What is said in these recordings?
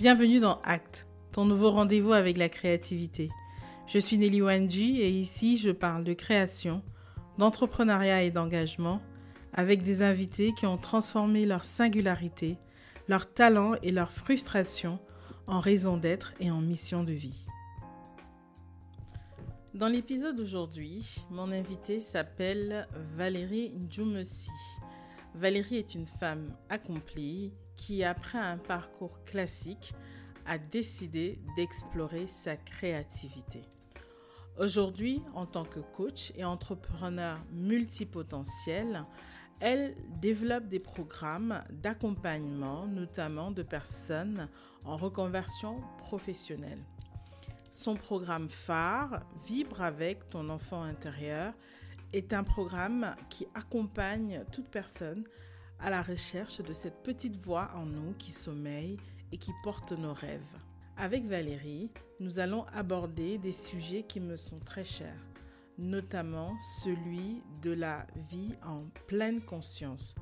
Bienvenue dans Act, ton nouveau rendez-vous avec la créativité. Je suis Nelly Wanji et ici je parle de création, d'entrepreneuriat et d'engagement avec des invités qui ont transformé leur singularité, leur talent et leur frustration en raison d'être et en mission de vie. Dans l'épisode d'aujourd'hui, mon invité s'appelle Valérie Njumesi. Valérie est une femme accomplie qui, après un parcours classique, a décidé d'explorer sa créativité. Aujourd'hui, en tant que coach et entrepreneur multipotentiel, elle développe des programmes d'accompagnement, notamment de personnes en reconversion professionnelle. Son programme phare, Vibre avec ton enfant intérieur, est un programme qui accompagne toute personne à la recherche de cette petite voix en nous qui sommeille et qui porte nos rêves. Avec Valérie, nous allons aborder des sujets qui me sont très chers, notamment celui de la vie en pleine conscience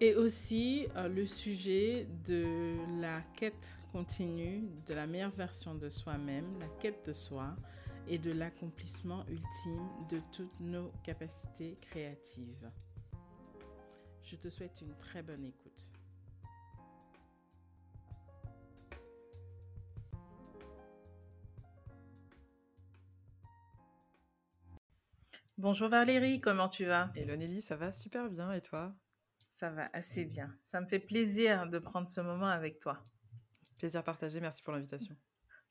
et aussi euh, le sujet de la quête continue de la meilleure version de soi-même, la quête de soi et de l'accomplissement ultime de toutes nos capacités créatives. Je te souhaite une très bonne écoute. Bonjour Valérie, comment tu vas? Hello Nelly, ça va super bien et toi? Ça va assez bien. Ça me fait plaisir de prendre ce moment avec toi. Plaisir partagé, merci pour l'invitation.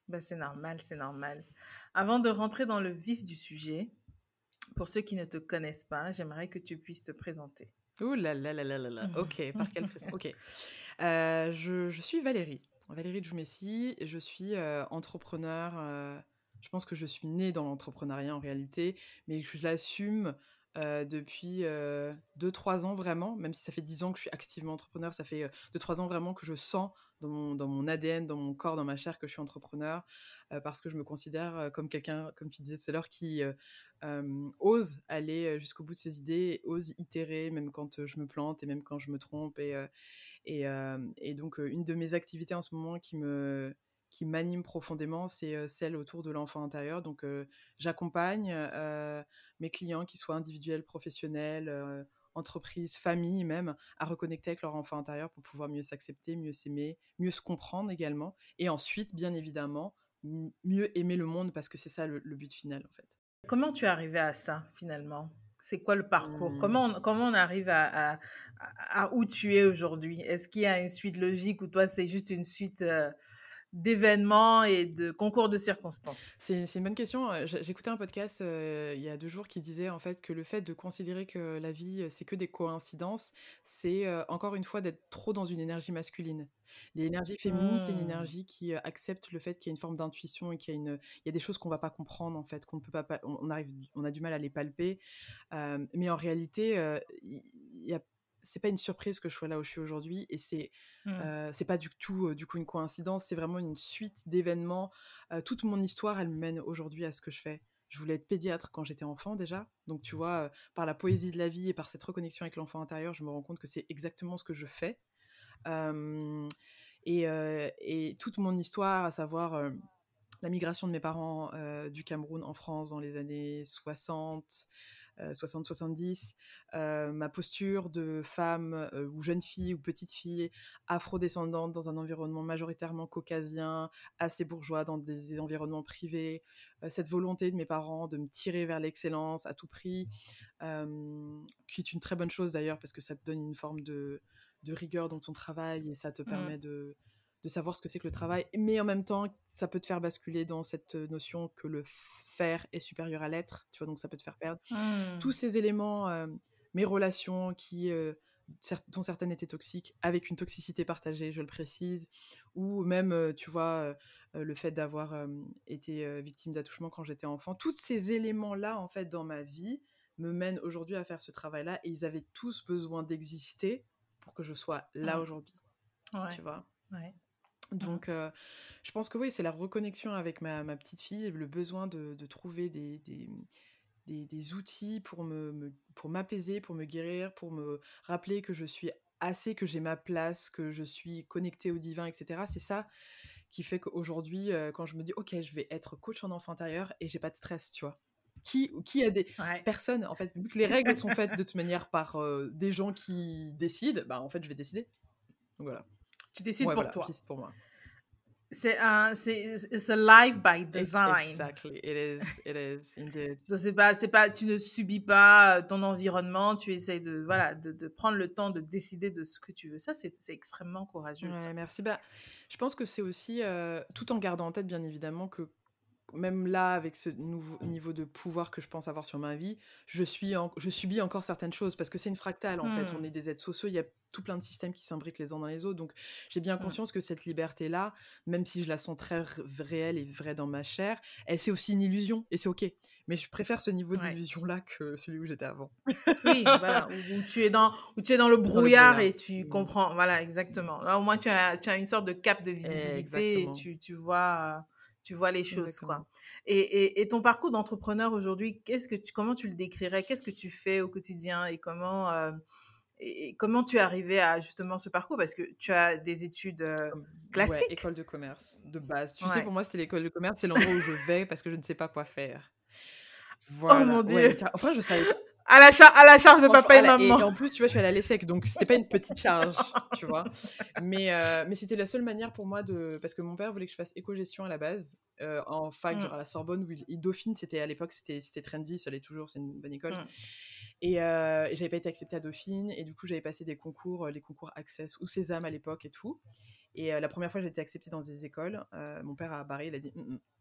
Ben, c'est normal, c'est normal. Avant de rentrer dans le vif du sujet, pour ceux qui ne te connaissent pas, j'aimerais que tu puisses te présenter. Ouh là là là là là là. Ok, par quelle pression Ok. Euh, je, je, suis Valérie, Valérie Djoumessi. Je suis euh, entrepreneur. Euh, je pense que je suis née dans l'entrepreneuriat en réalité, mais je l'assume euh, depuis 2-3 euh, ans vraiment, même si ça fait 10 ans que je suis activement entrepreneur, ça fait 2-3 ans vraiment que je sens dans mon, dans mon ADN, dans mon corps, dans ma chair que je suis entrepreneur, euh, parce que je me considère comme quelqu'un, comme tu disais tout à l'heure, qui ose aller jusqu'au bout de ses idées, ose itérer même quand je me plante et même quand je me trompe. Et, et donc une de mes activités en ce moment qui me qui m'anime profondément, c'est celle autour de l'enfant intérieur. Donc, j'accompagne mes clients, qu'ils soient individuels, professionnels, entreprises, familles même, à reconnecter avec leur enfant intérieur pour pouvoir mieux s'accepter, mieux s'aimer, mieux se comprendre également. Et ensuite, bien évidemment, mieux aimer le monde parce que c'est ça le, but final en fait. Comment tu es arrivé à ça finalement? C'est quoi le parcours? Mmh. comment, on, comment on arrive à, à, où tu es aujourd'hui? Est-ce qu'il y a une suite logique ou toi, c'est juste une suite d'événements et de concours de circonstances C'est une bonne question. Euh, j'écoutais un podcast euh, il y a deux jours qui disait en fait que le fait de considérer que la vie euh, c'est que des coïncidences, c'est encore une fois d'être trop dans une énergie masculine. L'énergie féminine, c'est une mmh. énergie qui accepte le fait qu'il y a une forme d'intuition et qu'il y a une, il y a des choses qu'on va pas comprendre en fait, qu'on ne peut pas, on arrive, on a du mal à les palper. mais en réalité, il y a c'est pas une surprise que je sois là où je suis aujourd'hui et c'est mmh. c'est pas du tout du coup une coïncidence c'est vraiment une suite d'événements toute mon histoire elle me mène aujourd'hui à ce que je fais. Je voulais être pédiatre quand j'étais enfant déjà donc tu vois par la poésie de la vie et par cette reconnexion avec l'enfant intérieur je me rends compte que c'est exactement ce que je fais. Et, et, toute mon histoire à savoir la migration de mes parents du Cameroun en France dans les années 60 60-70, euh, euh, ma posture de femme euh, ou jeune fille ou petite fille afro-descendante dans un environnement majoritairement caucasien, assez bourgeois, dans des environnements privés, cette volonté de mes parents de me tirer vers l'excellence à tout prix, qui est une très bonne chose d'ailleurs parce que ça te donne une forme de, rigueur dans ton travail et ça te mmh. permet de, de savoir ce que c'est que le travail, mais en même temps, ça peut te faire basculer dans cette notion que le faire est supérieur à l'être, tu vois, donc ça peut te faire perdre. Mmh. Tous ces éléments, euh, mes relations qui, euh, dont certaines étaient toxiques, avec une toxicité partagée, je le précise, ou même, euh, tu vois, le fait d'avoir été victime d'attouchement quand j'étais enfant, tous ces éléments-là, en fait, dans ma vie, me mènent aujourd'hui à faire ce travail-là, et ils avaient tous besoin d'exister pour que je sois là aujourd'hui. Tu vois ouais. Donc, je pense que oui, c'est la reconnexion avec ma, ma, petite fille, le besoin de, de trouver des, des, des, des, outils pour me, me pour m'apaiser, pour me guérir, pour me rappeler que je suis assez que j'ai ma place, que je suis connectée au divin, etc. C'est ça qui fait qu'aujourd'hui, quand je me dis, OK, je vais être coach en enfant intérieur et j'ai pas de stress, tu vois. Qui, qui a des personnes, en fait, vu que les règles sont faites de toute manière par des gens qui décident, bah en fait, je vais décider. Donc voilà. Tu décides pour toi. Je décide pour moi. C'est un, c'est, c'est live by design. Exactly, it is, it is indeed. c'est pas, c'est pas, tu ne subis pas ton environnement, tu essayes de, voilà, de, de prendre le temps de décider de ce que tu veux. Ça, c'est, c'est extrêmement courageux. Ouais, merci. Bah, je pense que c'est aussi, euh, tout en gardant en tête, bien évidemment, que même là, avec ce nouveau niveau de pouvoir que je pense avoir sur ma vie, je, suis je subis encore certaines choses parce que c'est une fractale en fait. On mmh. est des êtres sociaux, il y a tout plein de systèmes qui s'imbriquent les uns dans les autres. Donc j'ai bien mmh. conscience que cette liberté-là, même si je la sens très réelle et vraie dans ma chair, elle c'est aussi une illusion et c'est ok. Mais je préfère ce niveau d'illusion-là que celui où j'étais avant. oui, voilà, où, tu es dans, où tu es dans le brouillard, et tu mmh. comprends. Voilà, exactement. Là, au moins, tu as, tu as une sorte de cap de visibilité et tu, tu vois tu vois les choses quoi. Et, et, ton parcours d'entrepreneur aujourd'hui, qu'est-ce que tu, comment tu le décrirais? Qu'est-ce que tu fais au quotidien et comment euh, et comment tu es arrivé à justement ce parcours? Parce que tu as des études euh, classiques. Ouais, école de commerce de base. Tu sais, pour moi, c'est l'école de commerce, c'est l'endroit où je vais parce que je ne sais pas quoi faire. Voilà. Oh mon dieu. enfin, je savais pas à la, à la charge de papa et maman. Et en plus, tu vois, je suis allée à l'ESSEC, donc c'était pas une petite charge, tu vois. Mais, euh, mais c'était la seule manière pour moi de. Parce que mon père voulait que je fasse éco-gestion à la base, euh, en fac, mm. genre à la Sorbonne, où il, Dauphine, c'était à l'époque, c'était trendy, ça l'est toujours, c'est une bonne école. Mm. Et, euh, et j'avais pas été acceptée à Dauphine, et du coup, j'avais passé des concours, les concours Access ou Sésame à l'époque et tout. Et la première fois, j'ai été acceptée dans des écoles. mon père a barré, il a dit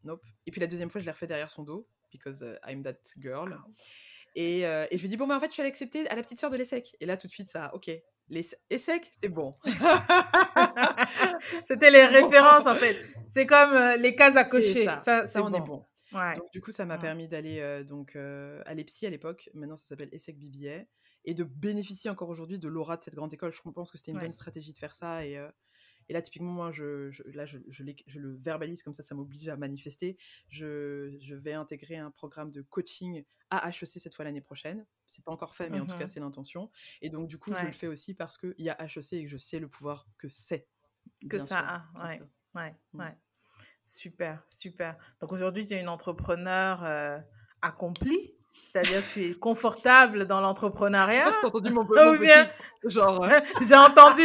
nope. Et puis la deuxième fois, je l'ai refait derrière son dos, because I'm that girl. Et, euh, et je lui dis, bon, mais en fait, je suis allée accepter à la petite sœur de l'ESSEC. Et là, tout de suite, ça, ok. Les ESSEC, c'est bon. C'était les références, en fait. C'est comme euh, les cases à cocher. Ça, ça, on est bon. Donc, du coup, ça m'a permis d'aller euh, donc à l'EPSI à l'époque. Maintenant, ça s'appelle ESSEC BBA. Et de bénéficier encore aujourd'hui de l'aura de cette grande école. Je pense que c'était une bonne stratégie de faire ça. Et, et là, typiquement, moi, je, là, je, je, le verbalise comme ça, ça m'oblige à manifester. Je, vais intégrer un programme de coaching à HEC cette fois l'année prochaine. C'est pas encore fait, mais en tout cas, mmh c'est l'intention. Et donc, du coup, je le fais aussi parce qu'il y a HEC et que je sais le pouvoir que c'est. Que ça a, ouais, ouais, mmh. ouais. Super, super. Donc aujourd'hui, tu es une entrepreneur euh, accomplie? C'est-à-dire que tu es confortable dans l'entrepreneuriat? J'ai entendu mon, mon bien... genre. J'ai entendu.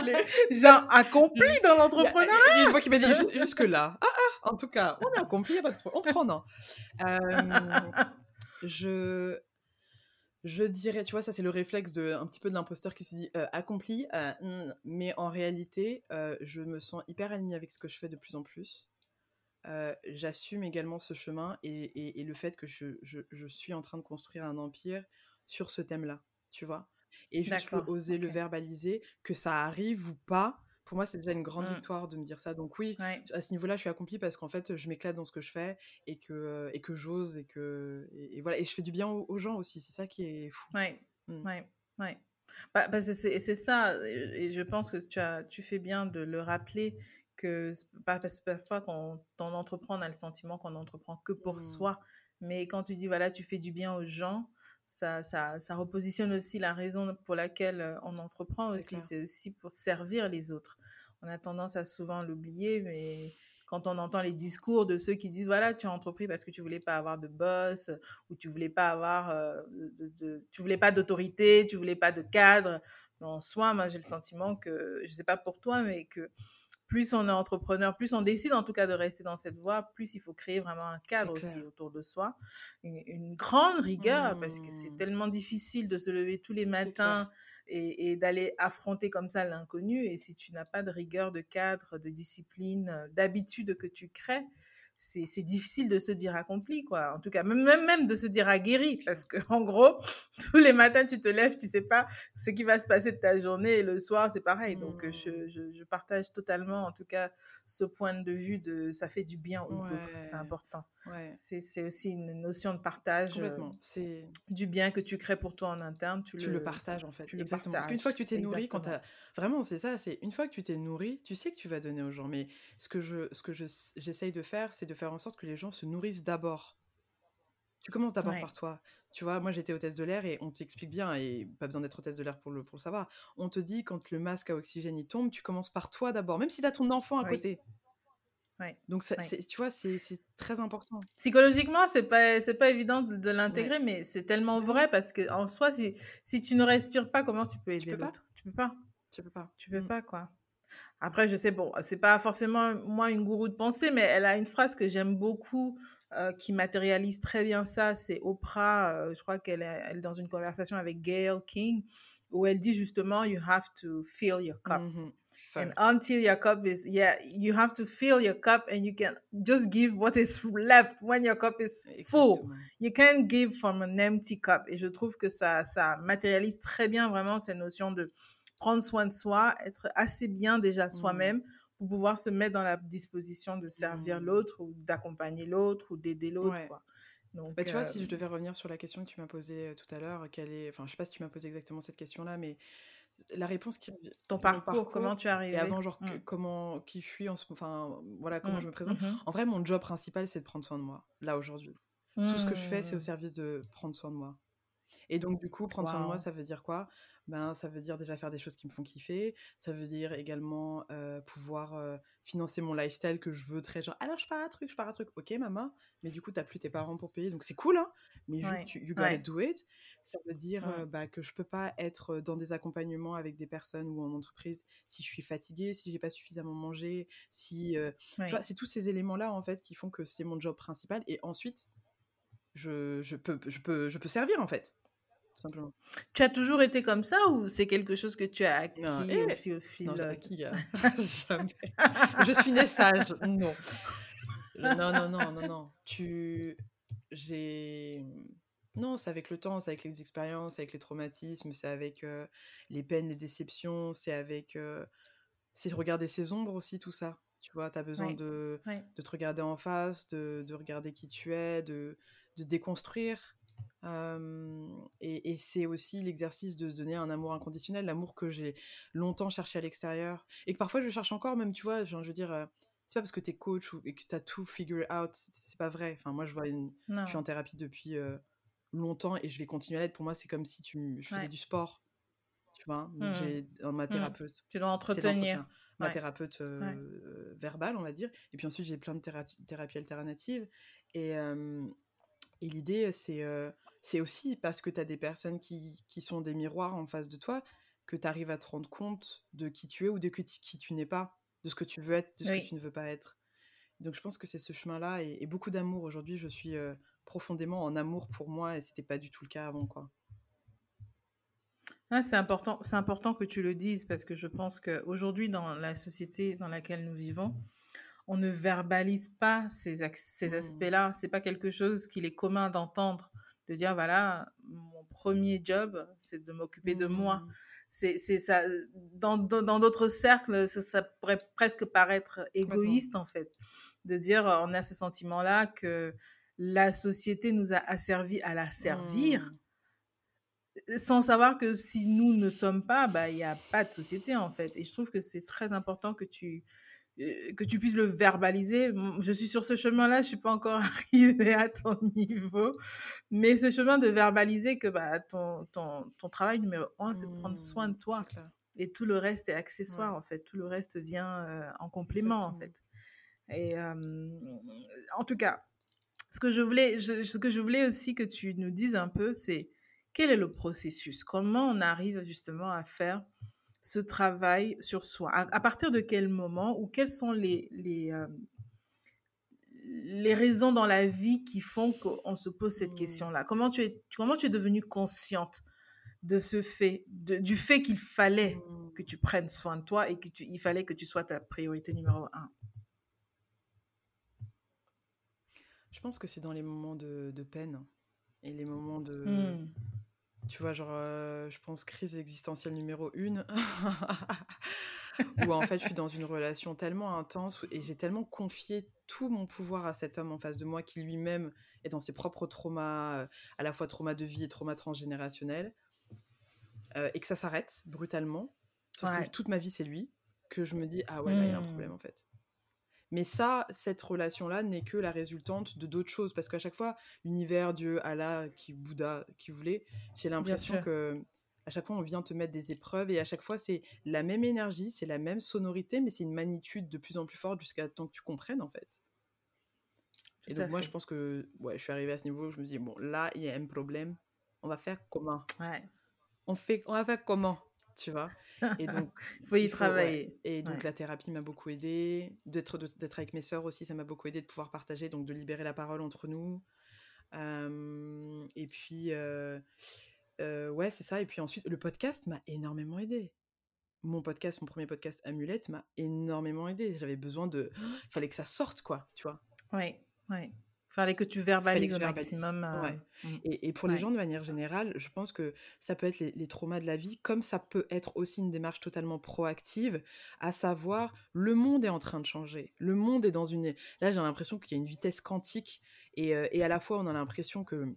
gens accomplis dans l'entrepreneuriat. Il y a une voix qui m'a dit jusque-là. Ah, ah, en tout cas, on a accompli, on prend non. Euh, je, je dirais, tu vois, ça c'est le réflexe de un petit peu de l'imposteur qui se dit euh, accompli, euh, hmm, mais en réalité, je me sens hyper alignée avec ce que je fais de plus en plus. J'assume également ce chemin et, et, le fait que je, je, je, suis en train de construire un empire sur ce thème-là, tu vois et juste oser le verbaliser, que ça arrive ou pas. Pour moi, c'est déjà une grande mmh. victoire de me dire ça. Donc oui, à ce niveau-là, je suis accomplie parce qu'en fait, je m'éclate dans ce que je fais et que, et que j'ose et que et, voilà. Et je fais du bien aux, gens aussi. C'est ça qui est fou. Ouais, mmh. ouais, ouais. Bah, bah c'est ça. Et je pense que tu, as, tu fais bien de le rappeler que parce que parfois quand on entreprend, on a le sentiment qu'on entreprend que pour mmh. soi. Mais quand tu dis, voilà, tu fais du bien aux gens, ça, ça, ça repositionne aussi la raison pour laquelle on entreprend aussi. C'est aussi pour servir les autres. On a tendance à souvent l'oublier, mais quand on entend les discours de ceux qui disent voilà tu as entrepris parce que tu voulais pas avoir de boss ou tu voulais pas avoir euh, de, tu voulais pas d'autorité tu voulais pas de cadre mais en soi moi j'ai le sentiment que je sais pas pour toi mais que plus on est entrepreneur, plus on décide en tout cas de rester dans cette voie, plus il faut créer vraiment un cadre aussi autour de soi. Une, grande rigueur, parce que c'est mmh. tellement difficile de se lever tous les matins et, et d'aller affronter comme ça l'inconnu. Et si tu n'as pas de rigueur, de cadre, de discipline, d'habitude que tu crées, c'est difficile de se dire accompli, quoi. En tout cas, même, même de se dire aguerri, parce que en gros, tous les matins, tu te lèves, tu sais pas ce qui va se passer de ta journée, et le soir, c'est pareil. Donc, euh, je, je, je, partage totalement, en tout cas, ce point de vue de ça fait du bien aux autres, c'est important. Ouais. C'est aussi une notion de partage. Euh, c'est du bien que tu crées pour toi en interne. Tu, tu le, partages, en fait. Tu Exactement. Parce qu'une fois que tu t'es nourri, quand as... vraiment, c'est ça, c'est une fois que tu t'es nourri, tu sais que tu vas donner aux gens. Mais ce que je, ce que j'essaye de faire, c'est de faire en sorte que les gens se nourrissent d'abord. Tu commences d'abord par toi. Tu vois, moi j'étais hôtesse de l'air et on t'explique bien, et pas besoin d'être hôtesse de l'air pour le, pour le savoir. On te dit quand le masque à oxygène il tombe, tu commences par toi d'abord, même si tu as ton enfant à côté. Donc, ça, tu vois, c'est très important. Psychologiquement, c'est pas, pas évident de, l'intégrer, mais c'est tellement vrai parce que en soi, si, si tu ne respires pas, comment tu peux aider l'autre? Tu peux pas. Tu peux pas. Tu peux mmh. pas, quoi. Après, je sais, bon, c'est pas forcément moi une gourou de pensée, mais elle a une phrase que j'aime beaucoup euh, qui matérialise très bien ça. C'est Oprah, euh, je crois qu'elle est, elle est dans une conversation avec Gail King, où elle dit justement, You have to fill your cup. Mmh and until your cup is, yeah, you have to fill your cup and you can just give what is left when your cup is full. You can't give from an empty cup. Et je trouve que ça, ça matérialise très bien vraiment cette notion de prendre soin de soi, être assez bien déjà mmh. soi-même pour pouvoir se mettre dans la disposition de servir mmh. l'autre ou d'accompagner l'autre ou d'aider l'autre. Donc, bah, tu vois, si je devais revenir sur la question que tu m'as posée tout à l'heure, quelle est, enfin, je sais pas si tu m'as posé exactement cette question-là, mais la réponse qui ton parcours, comment tu es arrivé? et avant genre mmh. comment qui je suis en enfin voilà comment je me présente. En vrai mon job principal c'est de prendre soin de moi là aujourd'hui. Tout ce que je fais c'est au service de prendre soin de moi. Et donc du coup prendre soin de moi ça veut dire quoi? Ben, ça veut dire déjà faire des choses qui me font kiffer. Ça veut dire également pouvoir financer mon lifestyle que je veux très genre, alors je pars un truc, je pars un truc. Ok, maman, mais du coup, t'as plus tes parents pour payer, donc c'est cool, hein, mais you, you gotta do it. Ça veut dire bah, que je peux pas être dans des accompagnements avec des personnes ou en entreprise si je suis fatiguée, si j'ai pas suffisamment mangé, si. C'est tous ces éléments-là, en fait, qui font que c'est mon job principal. Et ensuite, je, je, peux, je, peux, je peux servir, en fait simplement. Tu as toujours été comme ça ou c'est quelque chose que tu as acquis eh, aussi au fil Non, acquis, jamais. je suis née sage, non. Non, non, non, non, non. Tu... J'ai... Non, c'est avec le temps, c'est avec les expériences, avec les traumatismes, c'est avec les peines, les déceptions, c'est avec... C'est regarder ses ombres aussi, tout ça. Tu vois, tu as besoin de, de te regarder en face, de, de regarder qui tu es, de, de déconstruire et, c'est aussi l'exercice de se donner un amour inconditionnel, l'amour que j'ai longtemps cherché à l'extérieur et que parfois je cherche encore, même tu vois, je veux dire, c'est pas parce que tu es coach ou, et que tu as tout figure out, c'est pas vrai. Enfin, moi je vois, une, je suis en thérapie depuis longtemps et je vais continuer à l'être. Pour moi, c'est comme si tu, je faisais du sport, tu vois? Mmh. J'ai ma mmh. thérapeute. Tu dois entretenir. Ma thérapeute verbale, on va dire. Et puis ensuite, j'ai plein de thérapies alternatives. Et, et l'idée, c'est c'est aussi parce que tu as des personnes qui, qui, sont des miroirs en face de toi que tu arrives à te rendre compte de qui tu es ou de qui tu n'es pas, de ce que tu veux être, de ce que tu ne veux pas être. Donc je pense que c'est ce chemin-là et, beaucoup d'amour. Aujourd'hui, je suis profondément en amour pour moi et c'était pas du tout le cas avant, quoi. Ah, c'est important, c'est important que tu le dises parce que je pense qu'aujourd'hui, dans la société dans laquelle nous vivons, on ne verbalise pas ces, ces mmh. aspects-là. C'est pas quelque chose qu'il est commun d'entendre de dire voilà, mon premier job, c'est de m'occuper de moi. Mmh. C'est ça. Dans d'autres cercles, ça, pourrait presque paraître égoïste, en fait, de dire on a ce sentiment-là que la société nous a asservi à la servir. Mmh. Sans savoir que si nous ne sommes pas, bah, il n'y a pas de société en fait. Et je trouve que c'est très important que tu, euh, que tu puisses le verbaliser. Je suis sur ce chemin-là, je suis pas encore arrivée à ton niveau, mais ce chemin de verbaliser que bah, ton, ton, ton travail numéro un, c'est de prendre soin de mmh, toi. Et tout le reste est accessoire, en fait. Tout le reste vient euh, en complément, en fait. Et en tout cas, ce que, je voulais, ce que je voulais aussi que tu nous dises un peu, c'est quel est le processus? Comment on arrive justement à faire ce travail sur soi? À, partir de quel moment ou quelles sont les, les, euh, les raisons dans la vie qui font qu'on se pose cette mmh. question-là? Comment tu, es, comment tu es devenue consciente de ce fait, de, du fait qu'il fallait mmh. que tu prennes soin de toi et qu'il fallait que tu sois ta priorité numéro un? Je pense que c'est dans les moments de, de, peine et les moments de, mmh. Tu vois, genre, euh, je pense crise existentielle numéro une, où en fait je suis dans une relation tellement intense et j'ai tellement confié tout mon pouvoir à cet homme en face de moi qui lui-même est dans ses propres traumas, euh, à la fois trauma de vie et trauma transgénérationnel, euh, et que ça s'arrête brutalement. toute ma vie c'est lui, que je me dis, ah ouais, là il y a un problème mmh. en fait. Mais ça, cette relation-là n'est que la résultante de d'autres choses. Parce qu'à chaque fois, l'univers, Dieu, Allah, qui Bouddha, qui voulait, j'ai l'impression que à chaque fois, on vient te mettre des épreuves et à chaque fois, c'est la même énergie, c'est la même sonorité, mais c'est une magnitude de plus en plus forte jusqu'à temps que tu comprennes, en fait. et donc, moi, je pense que ouais, je suis arrivée à ce niveau où je me dis, bon, là, il y a un problème. On va faire comment? Ouais. on, fait, on va faire comment? Tu vois? Et donc, il faut y travailler. Et donc, la thérapie m'a beaucoup aidée. D'être avec mes sœurs aussi, ça m'a beaucoup aidé de pouvoir partager, donc de libérer la parole entre nous. et puis, ouais, c'est ça. Et puis ensuite, le podcast m'a énormément aidé. Mon podcast, mon premier podcast Amulette m'a énormément aidé. J'avais besoin de. Il fallait que ça sorte, quoi, tu vois? Oui, oui. Il fallait que tu verbalises au maximum. Mmh. Et, et, pour les gens, de manière générale, je pense que ça peut être les, les, traumas de la vie, comme ça peut être aussi une démarche totalement proactive, à savoir, le monde est en train de changer. Le monde est dans une... Là, j'ai l'impression qu'il y a une vitesse quantique, et, et à la fois, on a l'impression que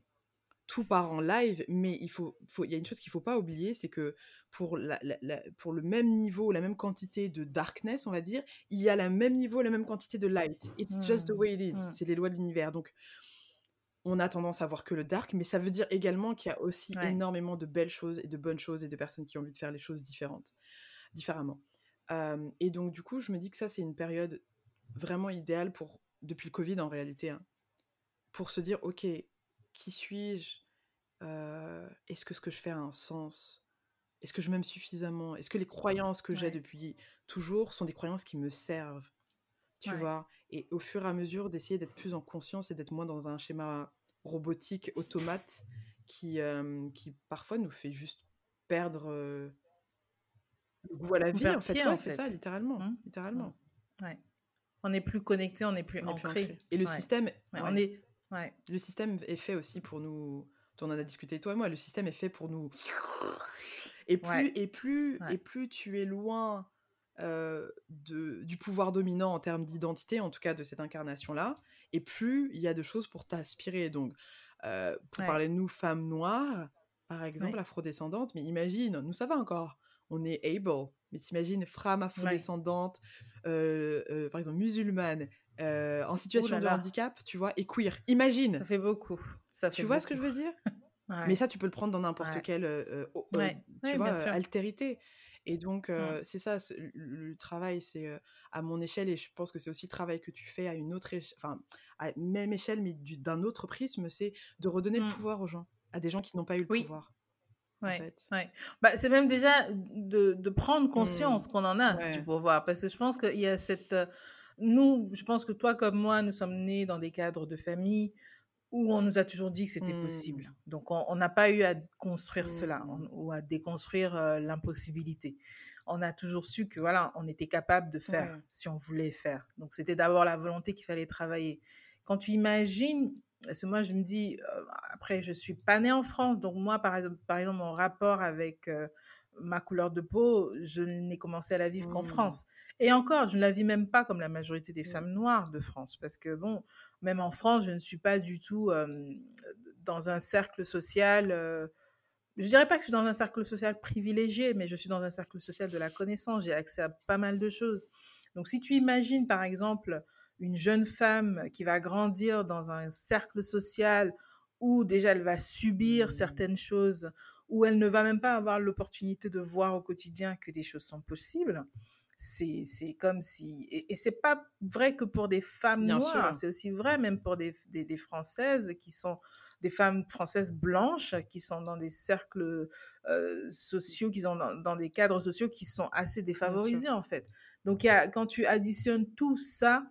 tout part en live, mais il faut, faut, y a une chose qu'il faut pas oublier, c'est que pour, la, pour le même niveau, la même quantité de darkness, on va dire, il y a le même niveau, la même quantité de light. It's just the mmh. way it is. Mmh. C'est les lois de l'univers. Donc, on a tendance à voir que le dark, mais ça veut dire également qu'il y a aussi énormément de belles choses et de bonnes choses et de personnes qui ont envie de faire les choses différentes, différemment. et donc, du coup, je me dis que ça, c'est une période vraiment idéale pour, depuis le Covid en réalité, hein, pour se dire, ok, qui suis-je? Est-ce que ce que je fais a un sens? Est-ce que je m'aime suffisamment? Est-ce que les croyances que j'ai depuis toujours sont des croyances qui me servent? Tu vois? Et au fur et à mesure d'essayer d'être plus en conscience et d'être moins dans un schéma robotique, automate, qui, qui parfois nous fait juste perdre le goût à la vie, en fait. c'est ça, littéralement. Mmh. littéralement. Ouais. On n'est plus connecté, on n'est plus, ancré. Et le système... on est le système est fait aussi pour nous. On en a discuté toi et moi. Le système est fait pour nous. Et plus et plus et plus tu es loin euh, de, du pouvoir dominant en termes d'identité, en tout cas de cette incarnation-là, et plus il y a de choses pour t'aspirer. Donc, euh, pour parler de nous, femmes noires, par exemple, afrodescendantes, mais imagine, nous ça va encore, on est able, mais t'imagines, femme afrodescendante, euh, par exemple musulmane, euh, en situation de handicap, tu vois, et queer. Imagine. Ça fait beaucoup. Ça tu vois ce que je veux dire? Mais ça, tu peux le prendre dans n'importe quelle euh, euh, tu vois, altérité. Et donc, c'est ça, le, travail, c'est à mon échelle, et je pense que c'est aussi le travail que tu fais à une autre échelle, enfin, à même échelle, mais d'un autre prisme, c'est de redonner le mmh. pouvoir aux gens, à des gens qui n'ont pas eu le pouvoir. Ouais, ouais. Bah, c'est même déjà de, de prendre conscience mmh. qu'on en a du pouvoir, parce que je pense qu'il y a cette nous, je pense que toi comme moi, nous sommes nés dans des cadres de famille où on nous a toujours dit que c'était mmh. possible. Donc, on n'a pas eu à construire cela mmh. ou à déconstruire l'impossibilité. On a toujours su que voilà, on était capable de faire si on voulait faire. Donc, c'était d'abord la volonté qu'il fallait travailler. Quand tu imagines, parce que moi, je me dis, après, je suis pas née en France, donc moi, par exemple, par exemple mon rapport avec ma couleur de peau, je n'ai commencé à la vivre qu'en mmh. France. Et encore, je ne la vis même pas comme la majorité des mmh. femmes noires de France, parce que bon, même en France, je ne suis pas du tout dans un cercle social. Euh, je dirais pas que je suis dans un cercle social privilégié, mais je suis dans un cercle social de la connaissance. J'ai accès à pas mal de choses. Donc, si tu imagines, par exemple, une jeune femme qui va grandir dans un cercle social où déjà elle va subir mmh. certaines choses, où elle ne va même pas avoir l'opportunité de voir au quotidien que des choses sont possibles. C'est, comme si... Et, et c'est pas vrai que pour des femmes noires, c'est aussi vrai même pour des, des, des, Françaises qui sont des femmes françaises blanches qui sont dans des cercles euh, sociaux, qui sont dans, dans, des cadres sociaux qui sont assez défavorisés en fait. Donc y a, quand tu additionnes tout ça,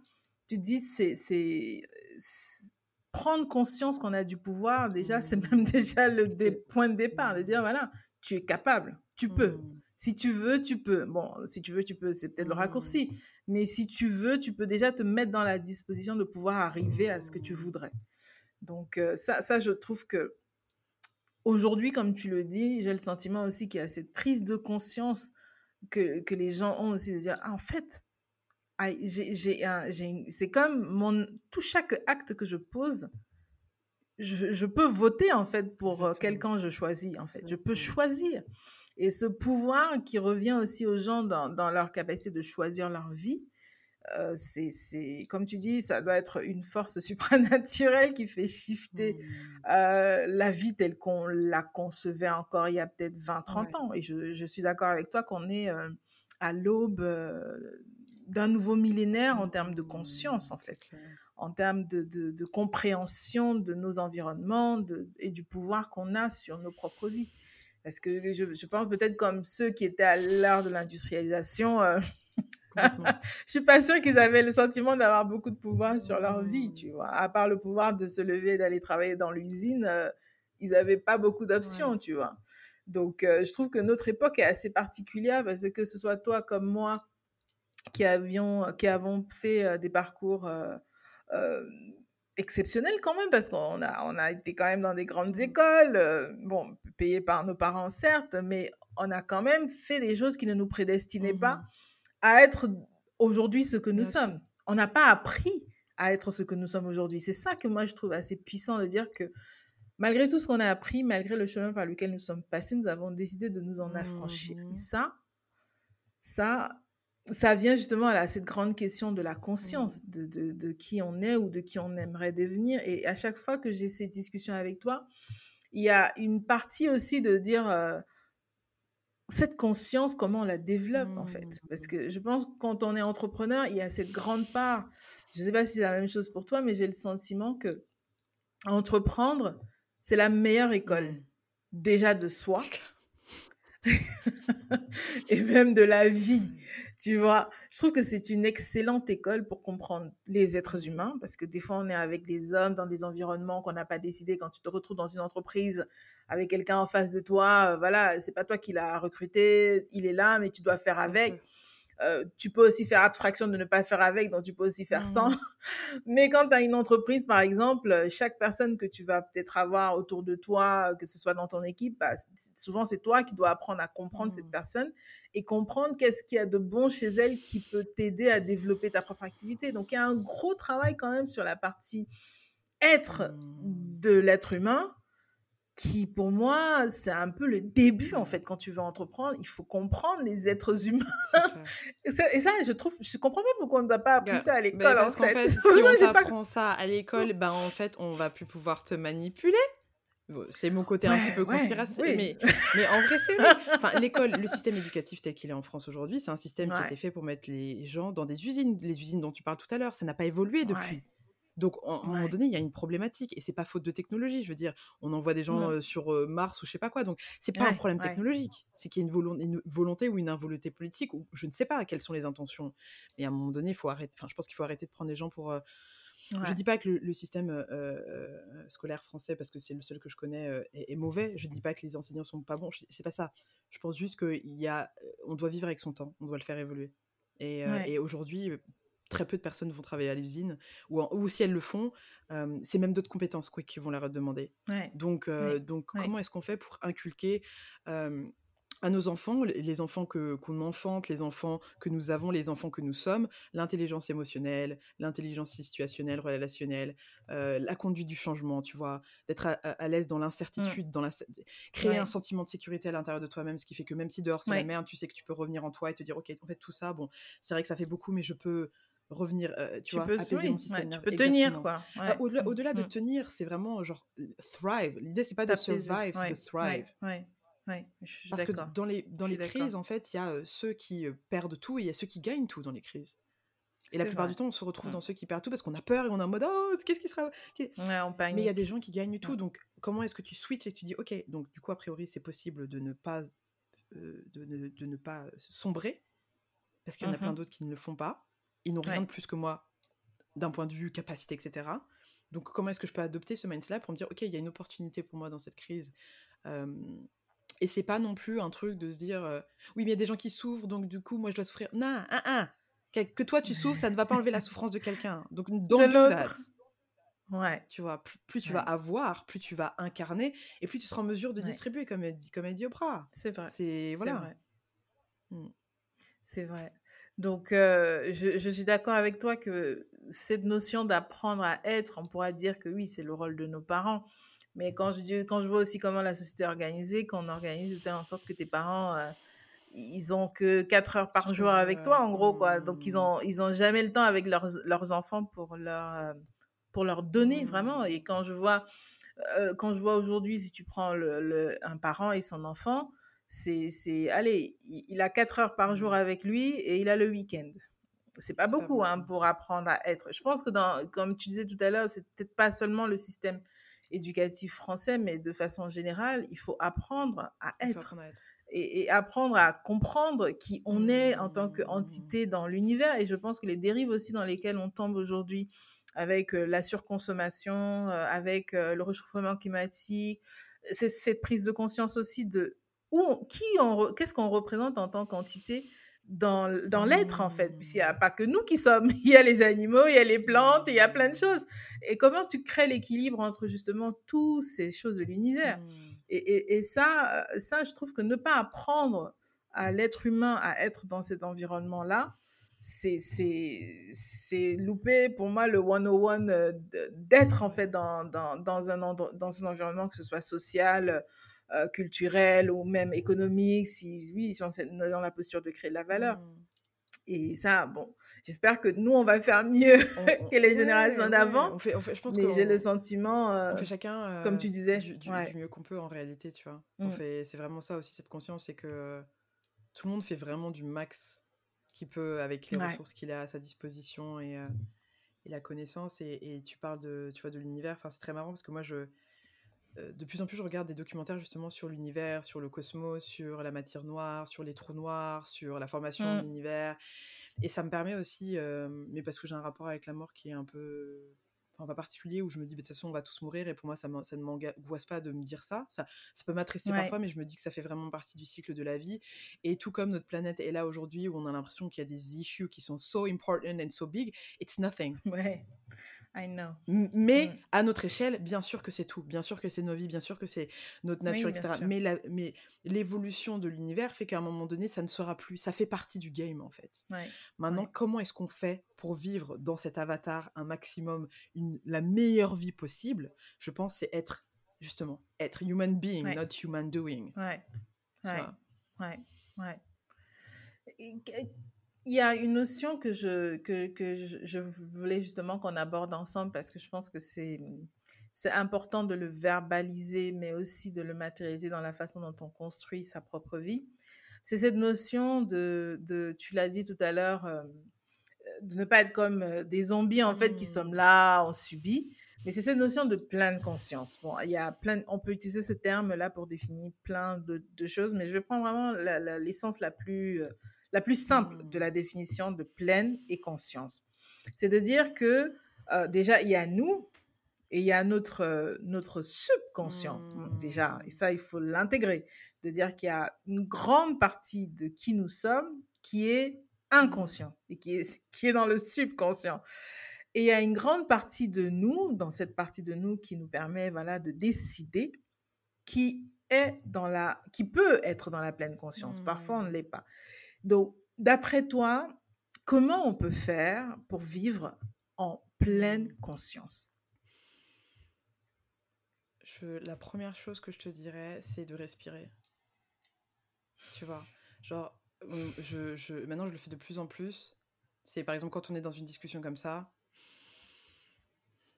tu te dis c'est, prendre conscience qu'on a du pouvoir, déjà, c'est mmh. même déjà le point de départ, de dire, voilà, tu es capable, tu peux. Mmh. Si tu veux, tu peux. Bon, si tu veux, tu peux, c'est peut-être le raccourci. Mmh. Mais si tu veux, tu peux déjà te mettre dans la disposition de pouvoir arriver à ce que tu voudrais. Donc, euh, ça, ça, je trouve que aujourd'hui, comme tu le dis, j'ai le sentiment aussi qu'il y a cette prise de conscience que, que les gens ont aussi de dire, ah, en fait, c'est comme mon, tout chaque acte que je pose, je, je peux voter en fait pour euh, quelqu'un je choisis en fait. Je peux choisir. Et ce pouvoir qui revient aussi aux gens dans, dans leur capacité de choisir leur vie, euh, c'est, comme tu dis, ça doit être une force supranaturelle qui fait shifter mmh. euh, la vie telle qu'on la concevait encore il y a peut-être 20-30 ans. Et je, je suis d'accord avec toi qu'on est euh, à l'aube d'un nouveau millénaire en termes de conscience, en fait, en termes de, de, de, compréhension de nos environnements de, et du pouvoir qu'on a sur nos propres vies. Parce que je, je pense peut-être comme ceux qui étaient à l'heure de l'industrialisation, je suis pas sûre qu'ils avaient le sentiment d'avoir beaucoup de pouvoir sur leur vie, tu vois. À part le pouvoir de se lever et d'aller travailler dans l'usine, euh, ils n'avaient pas beaucoup d'options, tu vois. Donc, euh, je trouve que notre époque est assez particulière parce que ce soit toi comme moi qui avions, qui avons fait euh, des parcours exceptionnels quand même parce qu'on a, on a été quand même dans des grandes écoles, bon, payés par nos parents certes, mais on a quand même fait des choses qui ne nous prédestinaient pas mmh à être aujourd'hui ce que nous sommes. On n'a pas appris à être ce que nous sommes aujourd'hui. C'est ça que moi je trouve assez puissant de dire que malgré tout ce qu'on a appris, malgré le chemin par lequel nous sommes passés, nous avons décidé de nous en affranchir. Et mmh ça, ça, ça vient justement à cette grande question de la conscience, mmh. de, de, de, qui on est ou de qui on aimerait devenir. Et à chaque fois que j'ai ces discussions avec toi, il y a une partie aussi de dire, euh, cette conscience, comment on la développe en fait. Parce mmh. que je pense que quand on est entrepreneur, il y a cette grande part, je ne sais pas si c'est la même chose pour toi, mais j'ai le sentiment que entreprendre, c'est la meilleure école. Déjà de soi et même de la vie. Tu vois, je trouve que c'est une excellente école pour comprendre les êtres humains, parce que des fois, on est avec des hommes dans des environnements qu'on n'a pas décidé. Quand tu te retrouves dans une entreprise avec quelqu'un en face de toi, euh, voilà, c'est pas toi qui l'as recruté, il est là, mais tu dois faire avec. Euh, tu peux aussi faire abstraction de ne pas faire avec, donc tu peux aussi faire sans. Mmh. Mais quand tu as une entreprise, par exemple, chaque personne que tu vas peut-être avoir autour de toi, que ce soit dans ton équipe, bah, souvent c'est toi qui dois apprendre à comprendre cette mmh. personne et comprendre qu'est-ce qu'il y a de bon chez elle qui peut t'aider à développer ta propre activité. Donc il y a un gros travail quand même sur la partie être mmh. de l'être humain qui pour moi, c'est un peu le début en fait quand tu veux entreprendre. Il faut comprendre les êtres humains. et, ça, je trouve, je comprends pas pourquoi on ne doit pas apprendre ça à l'école en fait. si on apprend ça à l'école, ben en fait, on va plus pouvoir te manipuler. C'est mon côté un petit peu conspiratif, mais, mais en vrai, c'est vrai. Enfin, l'école, le système éducatif tel qu'il est en France aujourd'hui, c'est un système qui a été fait pour mettre les gens dans des usines, les usines dont tu parles tout à l'heure. Ça n'a pas évolué depuis. Donc, à un moment donné, il y a une problématique et c'est pas faute de technologie. Je veux dire, on envoie des gens sur Mars ou je sais pas quoi. Donc, c'est pas un problème technologique. C'est qu'il y a une, volonté ou une involonté politique ou je ne sais pas quelles sont les intentions. Mais à un moment donné, il faut arrêter. Enfin, je pense qu'il faut arrêter de prendre les gens pour. Je dis pas que le, système scolaire français, parce que c'est le seul que je connais, est, mauvais. Je dis pas que les enseignants sont pas bons. C'est pas ça. Je pense juste qu'il y a, on doit vivre avec son temps. On doit le faire évoluer. Et, et aujourd'hui, très peu de personnes vont travailler à l'usine, ou, ou si elles le font, c'est même d'autres compétences quoi, qui vont leur demander. Donc, donc comment est-ce qu'on fait pour inculquer à nos enfants, les enfants que qu'on enfante, les enfants que nous avons, les enfants que nous sommes, l'intelligence émotionnelle, l'intelligence situationnelle, relationnelle, la conduite du changement, tu vois, d'être à, l'aise dans mmh. l'incertitude, dans la créer un sentiment de sécurité à l'intérieur de toi-même, ce qui fait que même si dehors c'est la merde, tu sais que tu peux revenir en toi et te dire ok, en fait tout ça, bon, c'est vrai que ça fait beaucoup, mais je peux revenir, euh, tu, vois, apaiser mon système Tu peux tenir, quoi. Ah, au-delà, de mmh. tenir, c'est vraiment genre thrive. L'idée, c'est pas de survive, c'est de thrive. Parce que dans les, dans les crises, en fait, il y a ceux qui perdent tout et il y a ceux qui gagnent tout dans les crises. Et la plupart du temps, on se retrouve dans ceux qui perdent tout parce qu'on a peur et on est en mode oh, qu'est-ce qui sera. Mais il y a des gens qui gagnent tout. Donc, comment est-ce que tu switches et tu dis ok, donc du coup, a priori, c'est possible de ne pas, de, de, ne pas sombrer parce qu'il y en a plein mmh d'autres qui ne le font pas. Ils n'ont rien de plus que moi d'un point de vue capacité, etc. Donc, comment est-ce que je peux adopter ce mindset-là pour me dire, OK, il y a une opportunité pour moi dans cette crise Et c'est pas non plus un truc de se dire, oui, mais il y a des gens qui souffrent, donc du coup, moi, je dois souffrir. Non, un, un. Que, toi, tu souffres, ça ne va pas enlever la souffrance de quelqu'un. Donc, don't do that. Ouais. Tu vois, plus, tu vas avoir, plus tu vas incarner, et plus tu seras en mesure de distribuer, comme elle dit, comme elle dit Oprah. C'est vrai. C'est voilà. vrai. Mmh. C'est vrai. Donc, euh, je, suis d'accord avec toi que cette notion d'apprendre à être, on pourra dire que oui, c'est le rôle de nos parents. Mais quand je, dis, quand je vois aussi comment la société est organisée, qu'on organise de telle en sorte que tes parents euh, ils ont que 4 heures par jour avec toi, en gros, quoi. Donc, ils Mmh. ont, ils ont jamais le temps avec leurs, leurs enfants pour leur, pour leur donner, vraiment. Mmh. Et quand je vois, euh, quand je vois aujourd'hui, si tu prends le, le- un parent et son enfant, c'est, c'est, allez, il, a 4 heures par jour Mmh. avec lui et il a le week-end. C'est pas C'est pas beaucoup, hein, pour apprendre à être. Je pense que, dans, comme tu disais tout à l'heure, c'est peut-être pas seulement le système éducatif français, mais de façon générale, il faut apprendre à être apprendre à être. et, et apprendre à comprendre qui on est en tant Mmh. qu'entité dans l'univers. Et je pense que les dérives aussi dans lesquelles on tombe aujourd'hui, avec euh, la surconsommation, euh, avec euh, le réchauffement climatique, c'est cette prise de conscience aussi de où qui on qu'est-ce qu'on représente en tant qu'entité dans, dans l'être en fait? Puisqu'il n'y a pas que nous qui sommes. Il y a les animaux il y a les plantes il y a plein de choses. Et comment tu crées l'équilibre entre justement toutes ces choses de l'univers? Mmh. et, et- et ça, euh, ça, je trouve que ne pas apprendre à l'être humain à être dans cet environnement-là, c'est, c'est, c'est louper pour moi le 101 euh, d'être en fait dans, dans, dans, un, dans un environnement, que ce soit social, euh, culturel ou même économique, si oui, si on est dans la posture de créer de la valeur. Mmh. Et ça, bon, j'espère que nous, on va faire mieux On- que les générations ouais, d'avant. On fait, on fait, je pense Mais j'ai le sentiment, euh, on fait chacun comme euh, tu disais, du, du- ouais. du mieux qu'on peut en réalité, tu vois. Mm. fait, c'est vraiment ça aussi, cette conscience, c'est que tout le monde fait vraiment du max qu'il peut avec les Ouais. ressources qu'il a à sa disposition et, euh, et la connaissance. Et, et tu parles de, tu vois, de l'univers. Enfin, c'est très marrant parce que moi, je, euh, de plus en plus, je regarde des documentaires justement sur l'univers, sur le cosmos, sur la matière noire, sur les trous noirs, sur la formation de Mm. l'univers. Et ça me permet aussi, euh, mais parce que j'ai un rapport avec la mort qui est un peu, enfin pas particulier, où je me dis, bah, de toute façon, on va tous mourir, et pour moi, ça, ne m'angoisse pas de me dire ça. ça. Ça peut m'attrister Ouais. parfois, mais je me dis que ça fait vraiment partie du cycle de la vie. Et tout comme notre planète est là aujourd'hui, où on a l'impression qu'il y a des issues qui sont so important and so big, it's nothing. Ouais, I know. Mais Mm. à notre échelle, bien sûr que c'est tout. Bien sûr que c'est nos vies, bien sûr que c'est notre nature, etc. sûr. Mais la- mais l'évolution de l'univers fait qu'à un moment donné, ça ne sera plus. Ça fait partie du game, en fait. Ouais. Maintenant, Ouais. comment est-ce qu'on fait pour vivre dans cet avatar un maximum, une, la meilleure vie possible? Je pense c'est être, justement, être human being, Ouais. not human doing. Ouais, ouais, ouais. Il y a une notion que je, que, que je, je voulais justement qu'on aborde ensemble parce que je pense que c'est, c'est important de le verbaliser, mais aussi de le matérialiser dans la façon dont on construit sa propre vie. C'est cette notion de, de tu l'as dit tout à l'heure, euh, de ne pas être comme euh, des zombies en fait qui sommes Mm. là, on subit. Mais c'est cette notion de pleine conscience. Bon, il y a plein, on peut utiliser ce terme-là pour définir plein de, de choses, mais je vais prendre vraiment la- la- l'essence la, plus, euh, la plus simple de la définition de pleine et conscience. C'est de dire que euh, déjà, il y a nous et il y a notre, euh, notre subconscient, déjà. Et ça, il faut l'intégrer. De dire qu'il y a une grande partie de qui nous sommes qui est inconscient et qui est, qui est dans le subconscient. Et il y a une grande partie de nous, dans cette partie de nous qui nous permet voilà, de décider, qui est dans la, qui peut être dans la pleine conscience. Parfois, on ne Mm. l'est pas. Donc, d'après toi, comment on peut faire pour vivre en pleine conscience? La première chose que je te dirais, c'est de respirer. Tu vois, genre, je, je, maintenant je le fais de plus en plus. C'est par exemple quand on est dans une discussion comme ça,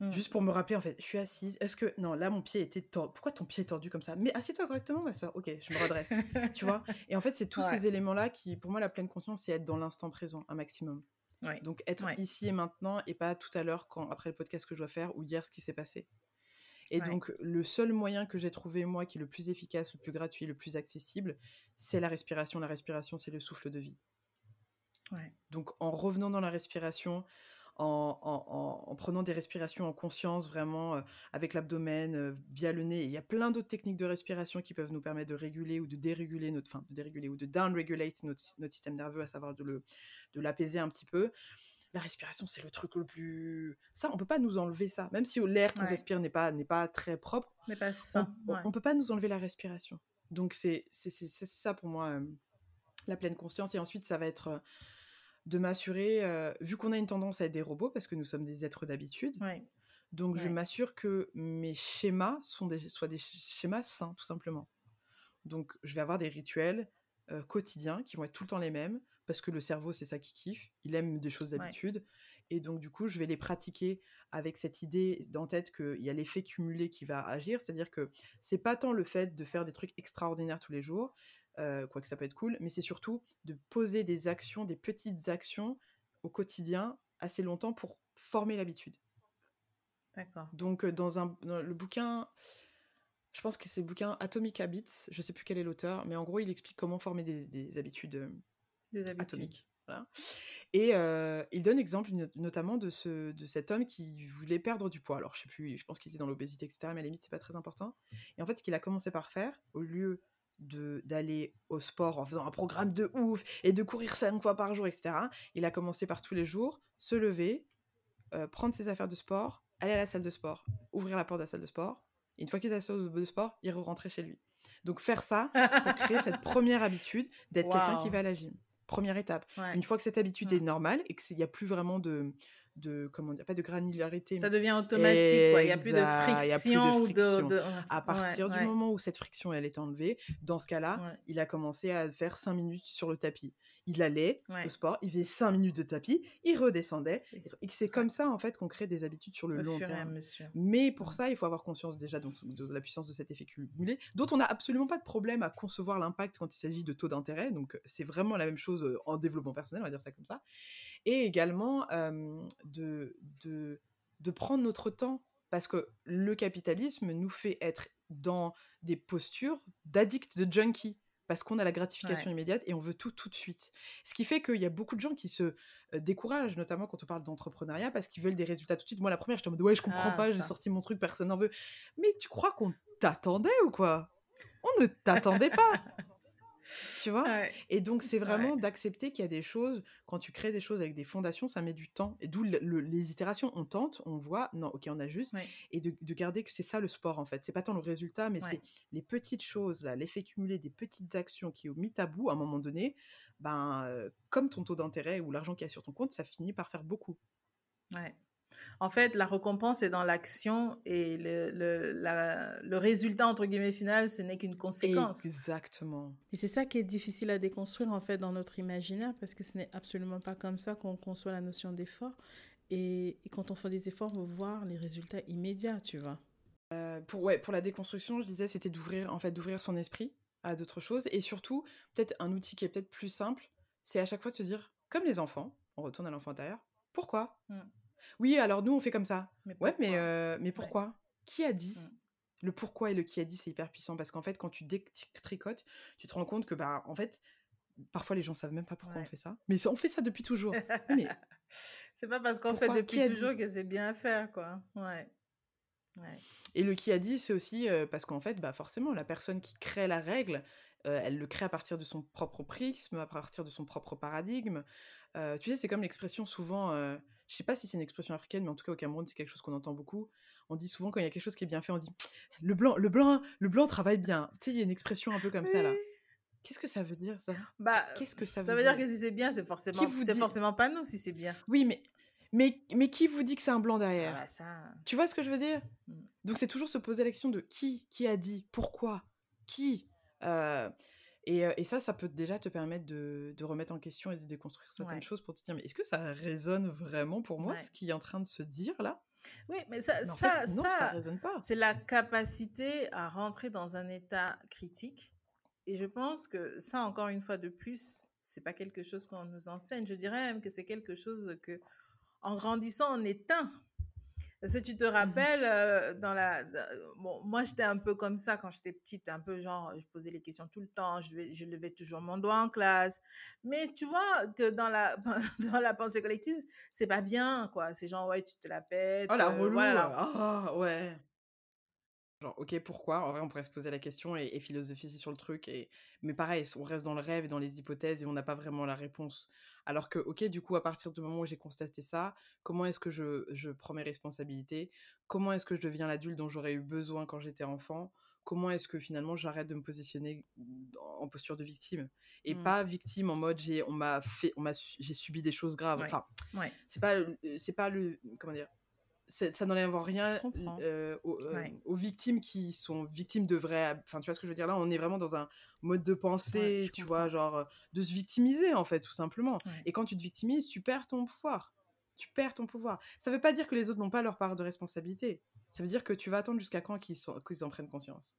Mm. juste pour me rappeler en fait, je suis assise. Est-ce que non, là mon pied était tordu. Pourquoi ton pied est tordu comme ça? Mais assieds-toi correctement, ma soeur. Ok, je me redresse. tu vois? Et en fait, c'est tous Ouais. ces éléments-là qui, pour moi, la pleine conscience, c'est être dans l'instant présent un maximum. Ouais. Donc être Ouais. ici et maintenant et pas tout à l'heure quand après le podcast que je dois faire ou hier ce qui s'est passé. Et donc le seul moyen que j'ai trouvé moi qui est le plus efficace, le plus gratuit, le plus accessible, c'est la respiration. La respiration, c'est le souffle de vie. Ouais. Donc en revenant dans la respiration, en, en- en- en prenant des respirations en conscience, vraiment euh, avec l'abdomen, euh, via le nez. Et il y a plein d'autres techniques de respiration qui peuvent nous permettre de réguler ou de déréguler notre, enfin, de déréguler ou de downregulate notre, notre système nerveux, à savoir de le, de l'apaiser un petit peu. La respiration, c'est le truc le plus. Ça, on peut pas nous enlever ça. Même si l'air qu'on Ouais. respire n'est pas, n'est pas très propre, N'est pas on, Ouais. on peut pas nous enlever la respiration. Donc c'est ça pour moi euh, la pleine conscience. Et ensuite, ça va être de m'assurer, euh, vu qu'on a une tendance à être des robots, parce que nous sommes des êtres d'habitude, Ouais. donc je m'assure que mes schémas sont des, soient des sch- schémas sains, tout simplement. Donc je vais avoir des rituels euh, quotidiens qui vont être tout le temps les mêmes parce que le cerveau, c'est ça qui kiffe. Il aime des choses d'habitude. Et donc, du coup, je vais les pratiquer avec cette idée dans tête qu'il y a l'effet cumulé qui va agir. C'est-à-dire que c'est pas tant le fait de faire des trucs extraordinaires tous les jours, euh, quoique ça peut être cool, mais c'est surtout de poser des actions, des petites actions au quotidien assez longtemps pour former l'habitude. D'accord. Donc, euh, dans, un, le bouquin, je pense que c'est le bouquin Atomic Habits, je sais plus quel est l'auteur, mais en gros, il explique comment former des, habitudes, euh, des habitudes. atomiques. Et euh, il donne exemple notamment de, ce, de cet homme qui voulait perdre du poids. Alors, je sais plus, je pense qu'il était dans l'obésité, etc., mais à la limite, c'est pas très important. Et en fait, ce qu'il a commencé par faire, au lieu d'aller au sport en faisant un programme de ouf et de courir cinq fois par jour, etc., il a commencé par tous les jours se lever, euh, prendre ses affaires de sport, aller à la salle de sport, ouvrir la porte de la salle de sport. Et une fois qu'il est à la salle de sport, il re-rentrer chez lui. Donc faire ça pour créer cette première habitude d'être quelqu'un qui va à la gym. Première étape. Une fois que cette habitude est normale et qu'il n'y a plus vraiment de, de comment dire pas de granularité ça devient automatique quoi. il n'y a plus de friction, de, à partir du moment où cette friction elle est enlevée dans ce cas-là il a commencé à faire 5 minutes sur le tapis il allait au sport, il faisait 5 minutes de tapis, il redescendait. Et c'est comme ça, en fait, qu'on crée des habitudes sur le long terme. Mais pour ça, il faut avoir conscience déjà donc, de la puissance de cet effet cumulé, dont on n'a absolument pas de problème à concevoir l'impact quand il s'agit de taux d'intérêt. Donc, c'est vraiment la même chose euh, en développement personnel, on va dire ça comme ça. Et également de, de, de prendre notre temps parce que le capitalisme nous fait être dans des postures d'addicts, de junkies parce qu'on a la gratification immédiate et on veut tout tout de suite. Ce qui fait qu'il y a beaucoup de gens qui se euh, découragent, notamment quand on parle d'entrepreneuriat, parce qu'ils veulent des résultats tout de suite. Moi, la première, j'étais en mode ouais, je comprends ah, pas, j'ai sorti mon truc, personne n'en veut. Mais tu crois qu'on t'attendait ou quoi? On ne t'attendait pas tu vois? Et donc, c'est vraiment d'accepter qu'il y a des choses, quand tu crées des choses avec des fondations, ça met du temps. Et d'où les itérations, on tente, on voit, non, ok, on a juste. Et de, garder que c'est ça le sport, en fait. C'est pas tant le résultat, mais c'est les petites choses, là, l'effet cumulé des petites actions qui, au mis à bout, à un moment donné, ben, euh, comme ton taux d'intérêt ou l'argent qu'il y a sur ton compte, ça finit par faire beaucoup. Ouais. En fait, la récompense est dans l'action et le, le, le, résultat, entre guillemets, final, ce n'est qu'une conséquence. Exactement. Et c'est ça qui est difficile à déconstruire, en fait, dans notre imaginaire, parce que ce n'est absolument pas comme ça qu'on conçoit la notion d'effort. Et, quand on fait des efforts, on veut voir les résultats immédiats, tu vois. Euh, pour, ouais, pour la déconstruction, je disais, c'était d'ouvrir en fait, d'ouvrir son esprit à d'autres choses. Et surtout, peut-être un outil qui est peut-être plus simple, c'est à chaque fois de se dire, comme les enfants, on retourne à l'enfant intérieur, pourquoi? Mmh. Oui, alors nous, on fait comme ça. Mais ouais, mais, euh, mais pourquoi? Qui a dit mmh. Le pourquoi et le qui a dit, c'est hyper puissant parce qu'en fait, quand tu tricotes, tu te rends compte que, bah, en fait, parfois les gens savent même pas pourquoi on fait ça. Mais on fait ça depuis toujours. mais c'est pas parce qu'on fait depuis toujours que c'est bien à faire, quoi. Ouais. Et le qui a dit, c'est aussi euh, parce qu'en fait, bah, forcément, la personne qui crée la règle, euh, elle le crée à partir de son propre prisme, à partir de son propre paradigme. tu sais, c'est comme l'expression souvent je sais pas si c'est une expression africaine, mais en tout cas au Cameroun, c'est quelque chose qu'on entend beaucoup. On dit souvent quand il y a quelque chose qui est bien fait, on dit le blanc, le blanc, le blanc travaille bien. Tu sais, il y a une expression un peu comme ça là. Qu'est-ce que ça veut dire ça? Bah, qu'est-ce que ça veut dire Ça veut dire que si c'est bien, c'est forcément, c'est forcément pas nous si c'est bien. Oui, mais mais mais qui vous dit que c'est un blanc derrière? ah bah ça... Tu vois ce que je veux dire? Mmh. Donc c'est toujours se poser la question de qui, qui a dit, pourquoi, qui. Euh, et, ça, ça peut déjà te permettre de, remettre en question et de déconstruire certaines choses pour te dire, mais est-ce que ça résonne vraiment pour moi, ce qui est en train de se dire là? Oui, mais ça, ça, non, ça, résonne pas. C'est la capacité à rentrer dans un état critique. Et je pense que ça, encore une fois de plus, c'est pas quelque chose qu'on nous enseigne. Je dirais même que c'est quelque chose que, en grandissant, on éteint si tu te mmh rappelles, euh, dans la, bon, moi j'étais un peu comme ça quand j'étais petite, un peu genre, je posais les questions tout le temps, je, je levais toujours mon doigt en classe. Mais tu vois que dans la, dans la pensée collective, c'est pas bien, quoi. C'est genre, ouais, tu te la pètes. Oh la euh, relou, voilà. Oh, ouais. Genre, ok, pourquoi? En vrai, on pourrait se poser la question et, et philosophiser sur le truc. Et... Mais pareil, on reste dans le rêve et dans les hypothèses et on n'a pas vraiment la réponse. Alors que, ok, du coup, à partir du moment où j'ai constaté ça, comment est-ce que je, je, prends mes responsabilités? Comment est-ce que je deviens l'adulte dont j'aurais eu besoin quand j'étais enfant? Comment est-ce que finalement j'arrête de me positionner en posture de victime? Et mmh. pas victime en mode j'ai on m'a fait on m'a j'ai subi des choses graves. Enfin, ouais. c'est pas c'est pas le comment dire ça n'enlève rien euh, euh, aux, victimes qui sont victimes de vrais. Enfin, tu vois ce que je veux dire? Là On est vraiment dans un mode de pensée, tu vois, genre de se victimiser en fait, tout simplement. Et quand tu te victimises, tu perds ton pouvoir. Tu perds ton pouvoir. Ça veut pas dire que les autres n'ont pas leur part de responsabilité. Ça veut dire que tu vas attendre jusqu'à quand qu'ils en prennent conscience?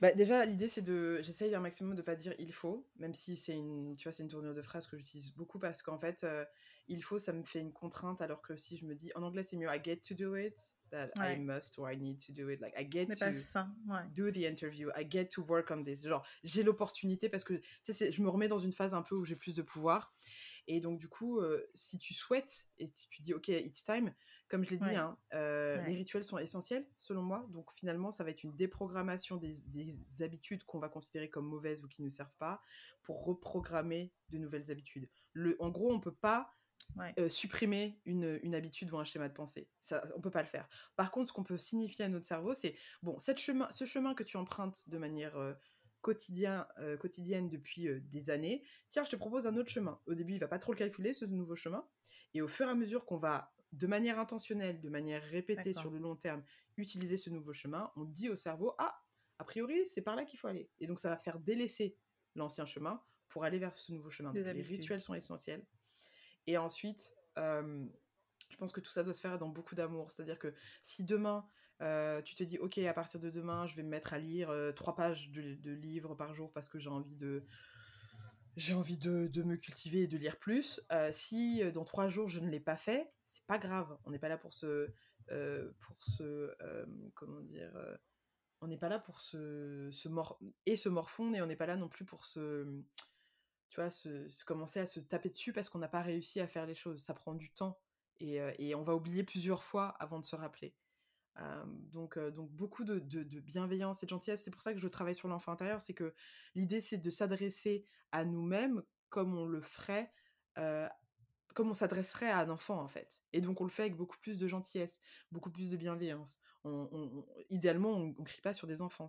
Bah, déjà, l'idée, c'est de. J'essaye un maximum de pas dire il faut, même si c'est une, tu vois, c'est une tournure de phrase que j'utilise beaucoup parce qu'en fait, euh, il faut, ça me fait une contrainte, alors que si je me dis, en anglais, c'est mieux I get to do it, that I must or I need to do it. Like, I get to do the interview, I get to work on this. Genre, j'ai l'opportunité parce que, tu sais, je me remets dans une phase un peu où j'ai plus de pouvoir. Et donc, du coup, euh, si tu souhaites et tu dis, OK, it's time, comme je l'ai dit, hein, euh, les rituels sont essentiels, selon moi. Donc, finalement, ça va être une déprogrammation des, habitudes qu'on va considérer comme mauvaises ou qui ne servent pas pour reprogrammer de nouvelles habitudes. Le, en gros, on ne peut pas euh, supprimer une, une, habitude ou un schéma de pensée. Ça, on peut pas le faire. Par contre, ce qu'on peut signifier à notre cerveau, c'est, bon, cette chemin, ce chemin que tu empruntes de manière quotidien, euh, quotidienne depuis euh, des années, tiens, je te propose un autre chemin. Au début, il va pas trop le calculer, ce nouveau chemin. Et au fur et à mesure qu'on va, de manière intentionnelle, de manière répétée sur le long terme, utiliser ce nouveau chemin, on dit au cerveau, ah, a priori, c'est par là qu'il faut aller. Et donc, ça va faire délaisser l'ancien chemin pour aller vers ce nouveau chemin. les rituels sont essentiels. Et ensuite, euh, je pense que tout ça doit se faire dans beaucoup d'amour. C'est-à-dire que si demain, euh, tu te dis, ok, à partir de demain, je vais me mettre à lire euh, trois pages de, livres par jour parce que j'ai envie de j'ai envie de, de, me cultiver et de lire plus. Si dans trois jours je ne l'ai pas fait, c'est pas grave. On n'est pas là pour se pour se comment dire on n'est pas là pour se, se mor et se morfondre et on n'est pas là non plus pour se tu vois se, commencer à se taper dessus parce qu'on n'a pas réussi à faire les choses. Ça prend du temps et, et on va oublier plusieurs fois avant de se rappeler donc, donc beaucoup de, bienveillance et de gentillesse. C'est pour ça que je travaille sur l'enfant intérieur. C'est que l'idée, c'est de s'adresser à nous-mêmes comme on le ferait, comme on s'adresserait à un enfant, en fait. Et donc, on le fait avec beaucoup plus de gentillesse, beaucoup plus de bienveillance. Idéalement, on ne crie pas sur des enfants.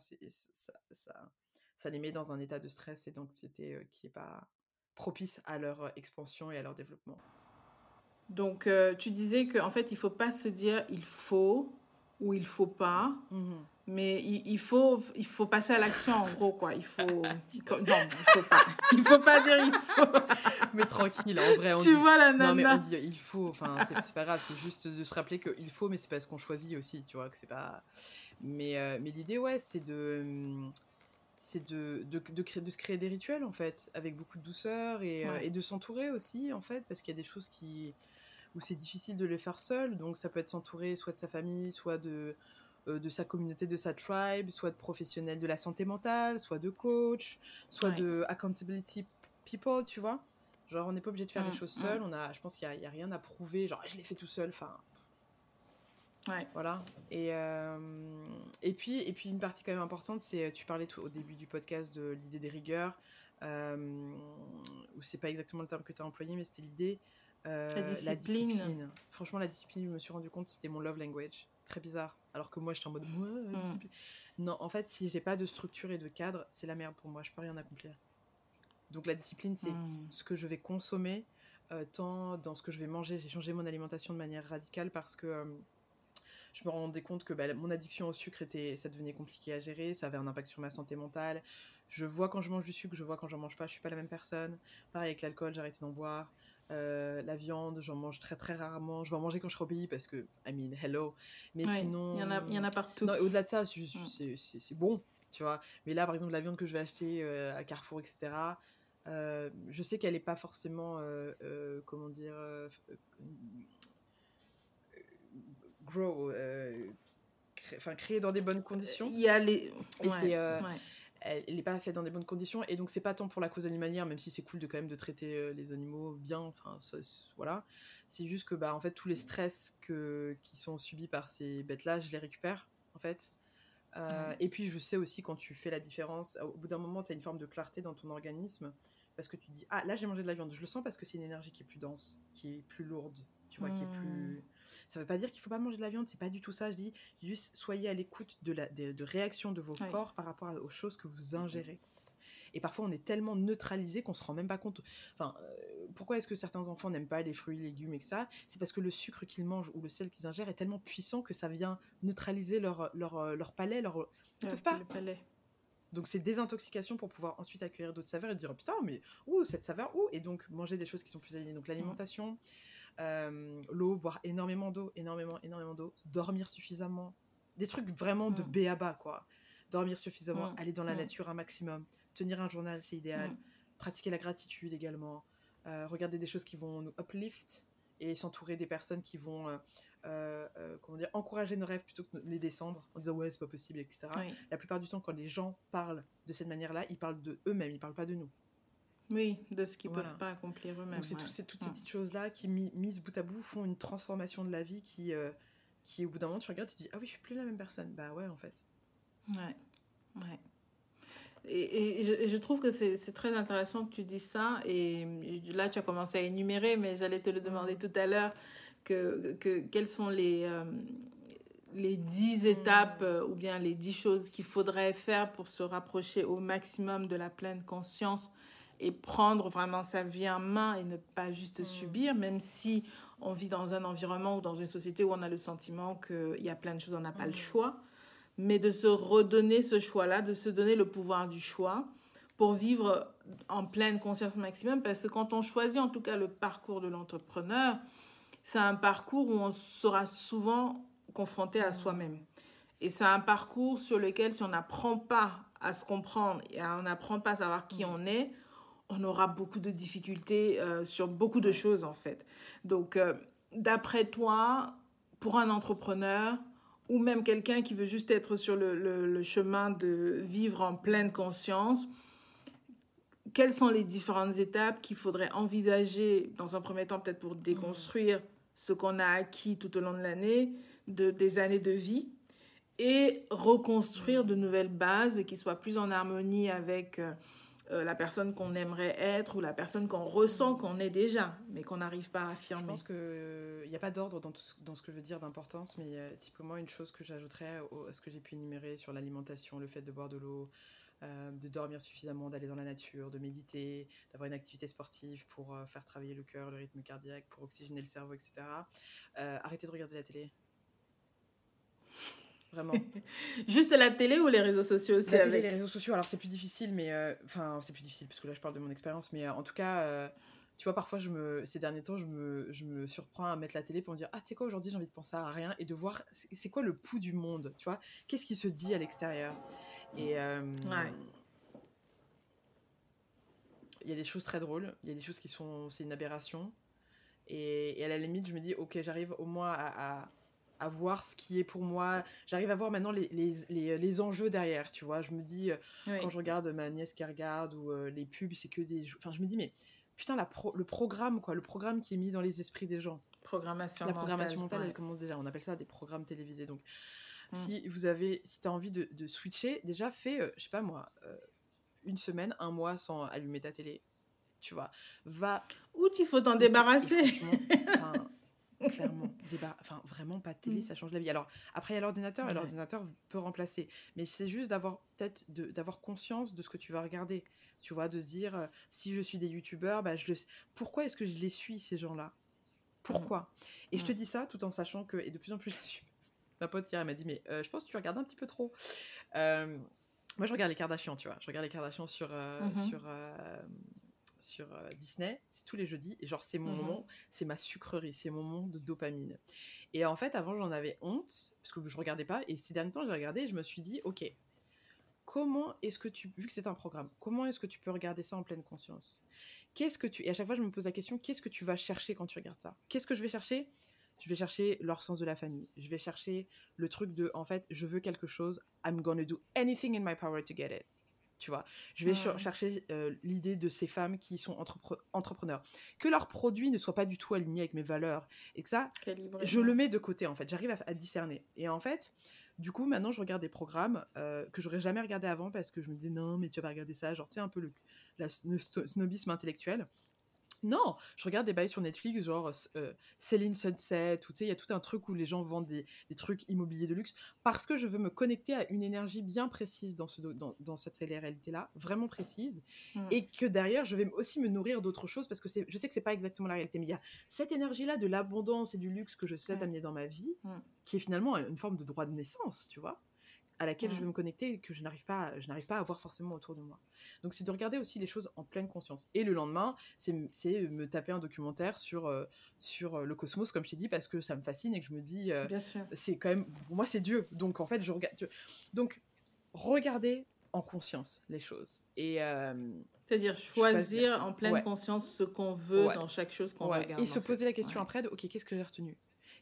Ça, les met dans un état de stress et d'anxiété qui n'est pas propice à leur expansion et à leur développement. Donc, tu disais qu'en fait, il ne faut pas se dire il faut, où il faut pas. Mhm. Mais il, faut, il faut passer à l'action en gros, quoi. Il faut. non, il faut pas. Il faut pas dire il faut. mais tranquille, en vrai. On tu vois la nana. Non, mais on dit il faut. Enfin, c'est pas grave, c'est juste de se rappeler qu'il faut, mais c'est parce qu'on choisit aussi, tu vois, que c'est pas. Mais, euh, mais l'idée, ouais, c'est de. C'est de, de, de, créer, de se créer des rituels, en fait, avec beaucoup de douceur et, euh, et de s'entourer aussi, en fait, parce qu'il y a des choses qui où c'est difficile de le faire seul. Donc ça peut être s'entourer soit de sa famille, soit de, euh, de sa communauté, de sa tribe, soit de professionnels de la santé mentale, soit de coach, soit de accountability people, tu vois. Genre on n'est pas obligé de faire les mmh, choses mmh. seul. On a, je pense qu'il n'y a, rien à prouver. Genre je l'ai fait tout seul. Enfin. Ouais. Voilà. Et, euh, et, puis, et puis une partie quand même importante, c'est tu parlais au début du podcast de l'idée des rigueurs, euh, ou c'est pas exactement le terme que tu as employé, mais c'était l'idée euh, la, discipline. Franchement, la discipline, je me suis rendu compte, c'était mon love language. Très bizarre. Alors que moi, j'étais en mode, mm. discipline. Non, en fait, si j'ai pas de structure et de cadre, c'est la merde pour moi. Je peux rien accomplir. Donc la discipline, c'est mm. ce que je vais consommer, euh, tant dans ce que je vais manger. J'ai changé mon alimentation de manière radicale parce que euh, je me rendais compte que bah, mon addiction au sucre était, ça devenait compliqué à gérer, ça avait un impact sur ma santé mentale. Je vois quand je mange du sucre, je vois quand j'en mange pas, je suis pas la même personne. Pareil avec l'alcool, j'ai arrêté d'en boire. Euh, la viande, j'en mange très très rarement. Je vais en manger quand je serai au pays parce que, I mean, hello. Mais sinon. Il y, en a, y en a partout. Au-delà de ça, c'est bon, tu vois. Mais là, par exemple, la viande que je vais acheter euh, à Carrefour, etc., euh, je sais qu'elle n'est pas forcément, comment dire, grow, enfin, créée dans des bonnes conditions. Il y a les. Et c'est elle n'est pas faite dans des bonnes conditions et donc c'est pas tant pour la cause animalière même si c'est cool de quand même de traiter euh, les animaux bien enfin voilà. C'est juste que bah en fait tous les stress que qui sont subis par ces bêtes là je les récupère en fait. Euh, et puis je sais aussi quand tu fais la différence au bout d'un moment tu as une forme de clarté dans ton organisme parce que tu dis ah là j'ai mangé de la viande. Je le sens parce que c'est une énergie qui est plus dense qui est plus lourde tu vois qui est plus ça veut pas dire qu'il faut pas manger de la viande, c'est pas du tout ça. Je dis juste soyez à l'écoute de la de, réaction de vos corps par rapport aux choses que vous ingérez. Et parfois, on est tellement neutralisé qu'on se rend même pas compte. Enfin, euh, pourquoi est-ce que certains enfants n'aiment pas les fruits, les légumes et ça? C'est parce que le sucre qu'ils mangent ou le sel qu'ils ingèrent est tellement puissant que ça vient neutraliser leur, leur, euh, leur palais. Leur... Ils peuvent pas. palais. Donc c'est désintoxication pour pouvoir ensuite accueillir d'autres saveurs et dire oh, putain mais ouh cette saveur ouh et donc manger des choses qui sont plus alignées donc l'alimentation, euh, l'eau boire énormément d'eau énormément énormément d'eau dormir suffisamment. Des trucs vraiment de B à bas quoi. Dormir suffisamment aller dans la nature un maximum. Tenir un journal c'est idéal. Pratiquer la gratitude également. Euh, regarder des choses qui vont nous uplift et s'entourer des personnes qui vont euh, comment dire, encourager nos rêves plutôt que de les descendre en disant ouais c'est pas possible etc. La plupart du temps quand les gens parlent de cette manière-là, ils parlent de eux-mêmes, ils parlent pas de nous. Oui, de ce qu'ils ne peuvent pas accomplir eux-mêmes. c'est toutes ces petites choses-là qui, mises bout à bout, font une transformation de la vie qui, qui au bout d'un moment, tu regardes et tu dis Ah oui, je suis plus la même personne. Bah ouais, en fait. Ouais, ouais. Et, je, je, trouve que c'est très intéressant que tu dises ça. Et là, tu as commencé à énumérer, mais j'allais te le demander mm. tout à l'heure, que, que, quelles sont les, euh, les dix mm. étapes euh, ou bien les dix choses qu'il faudrait faire pour se rapprocher au maximum de la pleine conscience et prendre vraiment sa vie en main et ne pas juste mm. subir, même si on vit dans un environnement ou dans une société où on a le sentiment qu'il y a plein de choses, on n'a pas le choix mais de se redonner ce choix-là, de se donner le pouvoir du choix pour vivre en pleine conscience maximum. Parce que quand on choisit en tout cas le parcours de l'entrepreneur, c'est un parcours où on sera souvent confronté à soi-même. Et c'est un parcours sur lequel si on n'apprend pas à se comprendre et on n'apprend pas à savoir qui on est, on aura beaucoup de difficultés euh, sur beaucoup de choses en fait. Donc, euh, d'après toi, pour un entrepreneur, ou même quelqu'un qui veut juste être sur le, le, chemin de vivre en pleine conscience, quelles sont les différentes étapes qu'il faudrait envisager dans un premier temps peut-être pour déconstruire ce qu'on a acquis tout au long de l'année, de, des années de vie, et reconstruire de nouvelles bases qui soient plus en harmonie avec euh, euh, la personne qu'on aimerait être ou la personne qu'on ressent qu'on est déjà, mais qu'on n'arrive pas à affirmer. Je pense qu'il n'y a pas d'ordre dans, dans, ce que je veux dire d'importance, mais euh, typiquement une chose que j'ajouterais à ce que j'ai pu énumérer sur l'alimentation, le fait de boire de l'eau, euh, de dormir suffisamment, d'aller dans la nature, de méditer, d'avoir une activité sportive pour faire travailler le cœur, le rythme cardiaque, pour oxygéner le cerveau, etc. arrêtez de regarder la télé. Vraiment. Juste la télé ou les réseaux sociaux aussi La télé, les réseaux sociaux, alors c'est plus difficile, mais. Euh, enfin, c'est plus difficile parce que là je parle de mon expérience, mais euh, en tout cas, euh, tu vois, parfois je me, ces derniers temps, je me, je me surprends à mettre la télé pour me dire Ah, tu sais quoi, aujourd'hui j'ai envie de penser à rien et de voir c'est quoi le pouls du monde, tu vois? Qu'est-ce qui se dit à l'extérieur? Et. ouais. Il y a des choses très drôles, il y a des choses qui sont. C'est une aberration. Et, et, à la limite, je me dis Ok, j'arrive au moins à à voir ce qui est pour moi. J'arrive à voir maintenant les, les, les, les, enjeux derrière, tu vois. Je me dis, euh, quand je regarde ma nièce qui regarde ou euh, les pubs, c'est que des. Enfin, je me dis, mais putain, la le programme, quoi, le programme qui est mis dans les esprits des gens. Programmation La programmation mentale, elle commence déjà. On appelle ça des programmes télévisés. Donc, mm. si vous avez, si tu as envie de, de, switcher, déjà fais, euh, je sais pas moi, une semaine, un mois sans allumer ta télé. Tu vois, va. Ou il faut t'en débarrasser. Clairement. enfin, vraiment, pas de télé, mm. ça change la vie. Alors, après, il y a l'ordinateur, et l'ordinateur peut remplacer. Mais c'est juste d'avoir peut-être d'avoir conscience de ce que tu vas regarder. Tu vois, de se dire, euh, si je suis des youtubeurs, bah, je pourquoi est-ce que je les suis, ces gens-là? Pourquoi? Mm. Et je te dis ça tout en sachant que, et de plus en plus. Ma pote hier, elle m'a dit, mais euh, je pense que tu regardes un petit peu trop. Euh, moi, je regarde les Kardashians, tu vois. Je regarde les Kardashians sur, mm-hmm. sur sur euh, Disney, c'est tous les jeudis, et genre c'est mon mhm. moment, c'est ma sucrerie, c'est mon moment de dopamine. Et en fait, avant j'en avais honte, parce que je regardais pas, et ces derniers temps j'ai regardé et je me suis dit, ok, comment est-ce que tu, vu que c'est un programme, comment est-ce que tu peux regarder ça en pleine conscience? Qu'est-ce que tu, et à chaque fois je me pose la question, qu'est-ce que tu vas chercher quand tu regardes ça? Qu'est-ce que je vais chercher? Je vais chercher leur sens de la famille. Je vais chercher le truc de, en fait, je veux quelque chose. I'm gonna do anything in my power to get it tu vois. Je vais chercher euh, l'idée de ces femmes qui sont entrepreneurs. Que leurs produits ne soient pas du tout alignés avec mes valeurs. Et que ça, je le mets de côté, en fait. J'arrive à, discerner. Et en fait, du coup, maintenant, je regarde des programmes euh, que j'aurais jamais regardé avant parce que je me disais, non, mais tu vas pas regarder ça. Genre, tu sais, un peu le la snobisme intellectuel. Non, je regarde des bails sur Netflix, genre euh, Selling Sunset, ou tu sais, il y a tout un truc où les gens vendent des, trucs immobiliers de luxe, parce que je veux me connecter à une énergie bien précise dans, ce, dans, dans cette réalité-là, vraiment précise, mm. et que derrière, je vais aussi me nourrir d'autres choses, parce que je sais que c'est pas exactement la réalité, mais il y a cette énergie-là de l'abondance et du luxe que je souhaite amener dans ma vie, mm. qui est finalement une forme de droit de naissance, tu vois? À laquelle je veux me connecter et que je n'arrive pas, je n'arrive pas à voir forcément autour de moi. Donc c'est de regarder aussi les choses en pleine conscience. Et le lendemain, c'est me taper un documentaire sur, euh, sur euh, le cosmos, comme je t'ai dit, parce que ça me fascine et que je me dis, euh, c'est quand même, pour moi c'est Dieu. Donc en fait, je regarde. Donc regardez en conscience les choses. Et c'est-à-dire choisir, en pleine conscience ce qu'on veut dans chaque chose qu'on regarde. Et se poser la question après de, ok, qu'est-ce que j'ai retenu?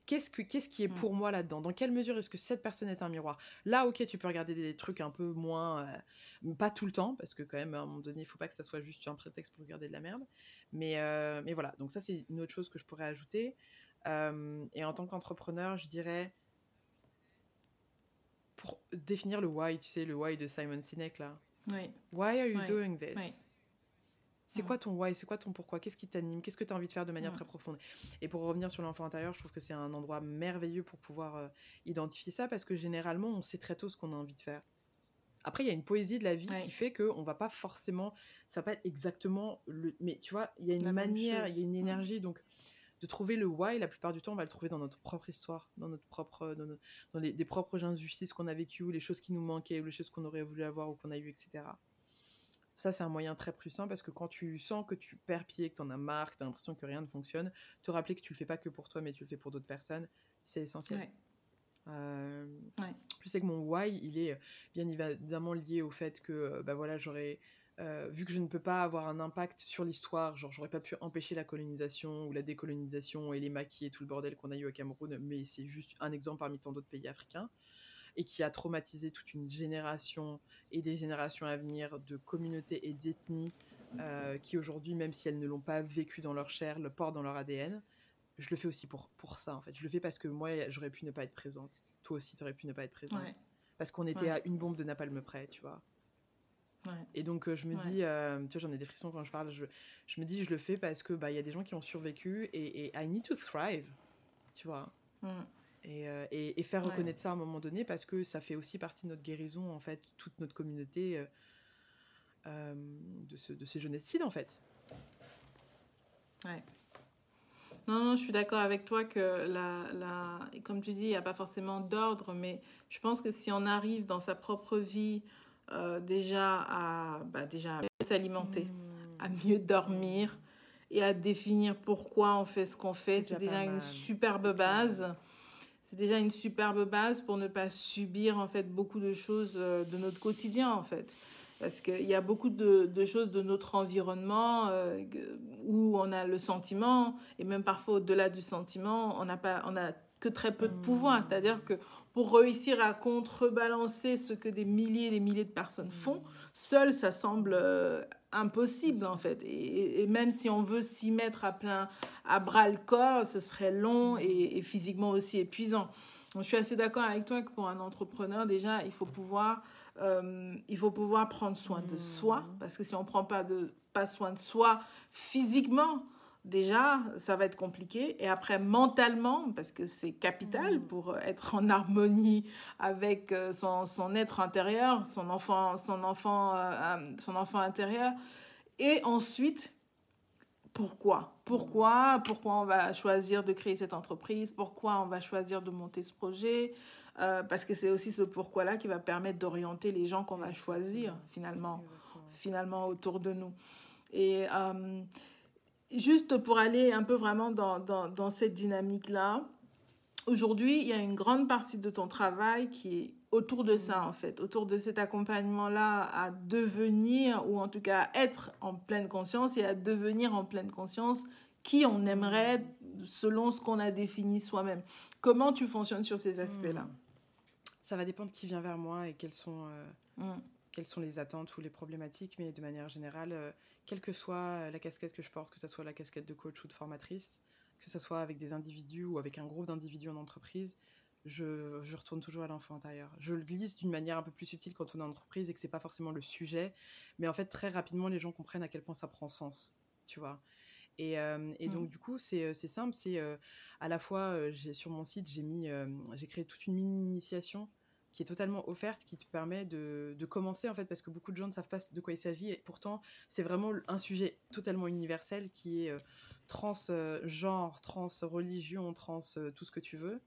Qu'est-ce, que, qu'est-ce qui est mm. pour moi là-dedans? Dans quelle mesure est-ce que cette personne est un miroir? Là, ok, tu peux regarder des trucs un peu moins. Euh, pas tout le temps, parce que quand même, à un moment donné, il faut pas que ça soit juste un prétexte pour regarder de la merde. Mais, euh, mais voilà, donc ça, c'est une autre chose que je pourrais ajouter. Euh, et en tant qu'entrepreneur, je dirais. Pour définir le why, tu sais, le why de Simon Sinek là. Oui. Why are you doing this? C'est quoi ton why C'est quoi ton pourquoi Qu'est-ce qui t'anime Qu'est-ce que tu as envie de faire de manière très profonde? Et pour revenir sur l'enfant intérieur, je trouve que c'est un endroit merveilleux pour pouvoir euh, identifier ça parce que généralement, on sait très tôt ce qu'on a envie de faire. Après, il y a une poésie de la vie qui fait qu'on va pas forcément. Ça va pas être exactement le. Mais tu vois, il y a une manière, il y a une énergie. Donc, de trouver le why, la plupart du temps, on va le trouver dans notre propre histoire, dans notre propre, dans, dans les, des propres injustices qu'on a vécues, les choses qui nous manquaient, ou les choses qu'on aurait voulu avoir ou qu'on a eu, etc. Ça, c'est un moyen très puissant parce que quand tu sens que tu perds pied, que tu en as marre, que tu as l'impression que rien ne fonctionne, te rappeler que tu le fais pas que pour toi, mais tu le fais pour d'autres personnes, c'est essentiel. Euh, je sais que mon why, il est bien évidemment lié au fait que, bah voilà, j'aurais. Euh, vu que je ne peux pas avoir un impact sur l'histoire, genre j'aurais pas pu empêcher la colonisation ou la décolonisation et les maquis et tout le bordel qu'on a eu au Cameroun, mais c'est juste un exemple parmi tant d'autres pays africains et qui a traumatisé toute une génération et des générations à venir de communautés et d'ethnies euh, qui aujourd'hui, même si elles ne l'ont pas vécu dans leur chair, le portent dans leur ADN. Je le fais aussi pour, pour ça, en fait. Je le fais parce que moi, j'aurais pu ne pas être présente. Toi aussi, tu aurais pu ne pas être présente. Parce qu'on était à une bombe de napalm près, tu vois. Et donc, euh, je me dis, euh, tu vois, j'en ai des frissons quand je parle. Je, je me dis, je le fais parce que bah, il y a des gens qui ont survécu et, et I need to thrive, tu vois. Mm. Euh, et, et, faire reconnaître ça à un moment donné parce que ça fait aussi partie de notre guérison, en fait, toute notre communauté euh, euh, de, ce, de ces en fait. Ouais. Non, non, je suis d'accord avec toi que, la, la, comme tu dis, il n'y a pas forcément d'ordre, mais je pense que si on arrive dans sa propre vie déjà à bah, déjà s'alimenter, mmh. à mieux dormir et à définir pourquoi on fait ce qu'on fait, c'est déjà, une superbe base c'est déjà une superbe base pour ne pas subir en fait beaucoup de choses euh, de notre quotidien en fait. Parce qu'il y a beaucoup de, de, choses de notre environnement euh, où on a le sentiment et même parfois au-delà du sentiment on n'a pas on a que très peu de pouvoir mmh. c'est-à-dire que pour réussir à contrebalancer ce que des milliers et des milliers de personnes font seul ça semble euh, impossible en fait. Et, même si on veut s'y mettre à plein, à bras le corps, ce serait long et, physiquement aussi épuisant. Donc, je suis assez d'accord avec toi que pour un entrepreneur, déjà, il faut pouvoir, euh, il faut pouvoir prendre soin de soi, parce que si on ne prend pas, de, pas soin de soi physiquement, déjà, ça va être compliqué. Et après, mentalement, parce que c'est capital mm. pour être en harmonie avec euh, son, son être intérieur, son enfant, son enfant, euh, euh, son enfant intérieur. Et ensuite, pourquoi? Pourquoi? Pourquoi on va choisir de créer cette entreprise? Pourquoi on va choisir de monter ce projet? Parce que c'est aussi ce pourquoi-là qui va permettre d'orienter les gens qu'on va choisir finalement, finalement autour de nous. Et juste pour aller un peu vraiment dans, dans, dans cette dynamique-là, aujourd'hui, il y a une grande partie de ton travail qui est autour de ça, en fait, autour de cet accompagnement-là à devenir, ou en tout cas être en pleine conscience et à devenir en pleine conscience qui on aimerait selon ce qu'on a défini soi-même. Comment tu fonctionnes sur ces aspects-là? Ça va dépendre qui vient vers moi et quelles sont, euh, hmm. quelles sont les attentes ou les problématiques, mais de manière générale, euh, quelle que soit la casquette que je porte, que ce soit la casquette de coach ou de formatrice, que ce soit avec des individus ou avec un groupe d'individus en entreprise, je, je, retourne toujours à l'enfant intérieur. Je le glisse d'une manière un peu plus subtile quand on est en entreprise et que c'est pas forcément le sujet, mais en fait très rapidement les gens comprennent à quel point ça prend sens, tu vois. Et, et donc, du coup, c'est simple. C'est à la fois, j'ai sur mon site, j'ai mis, j'ai créé toute une mini-initiation qui est totalement offerte, qui te permet de, de, commencer en fait, parce que beaucoup de gens ne savent pas de quoi il s'agit, et pourtant c'est vraiment un sujet totalement universel qui est trans-genre, trans-religion, trans tout ce que tu veux.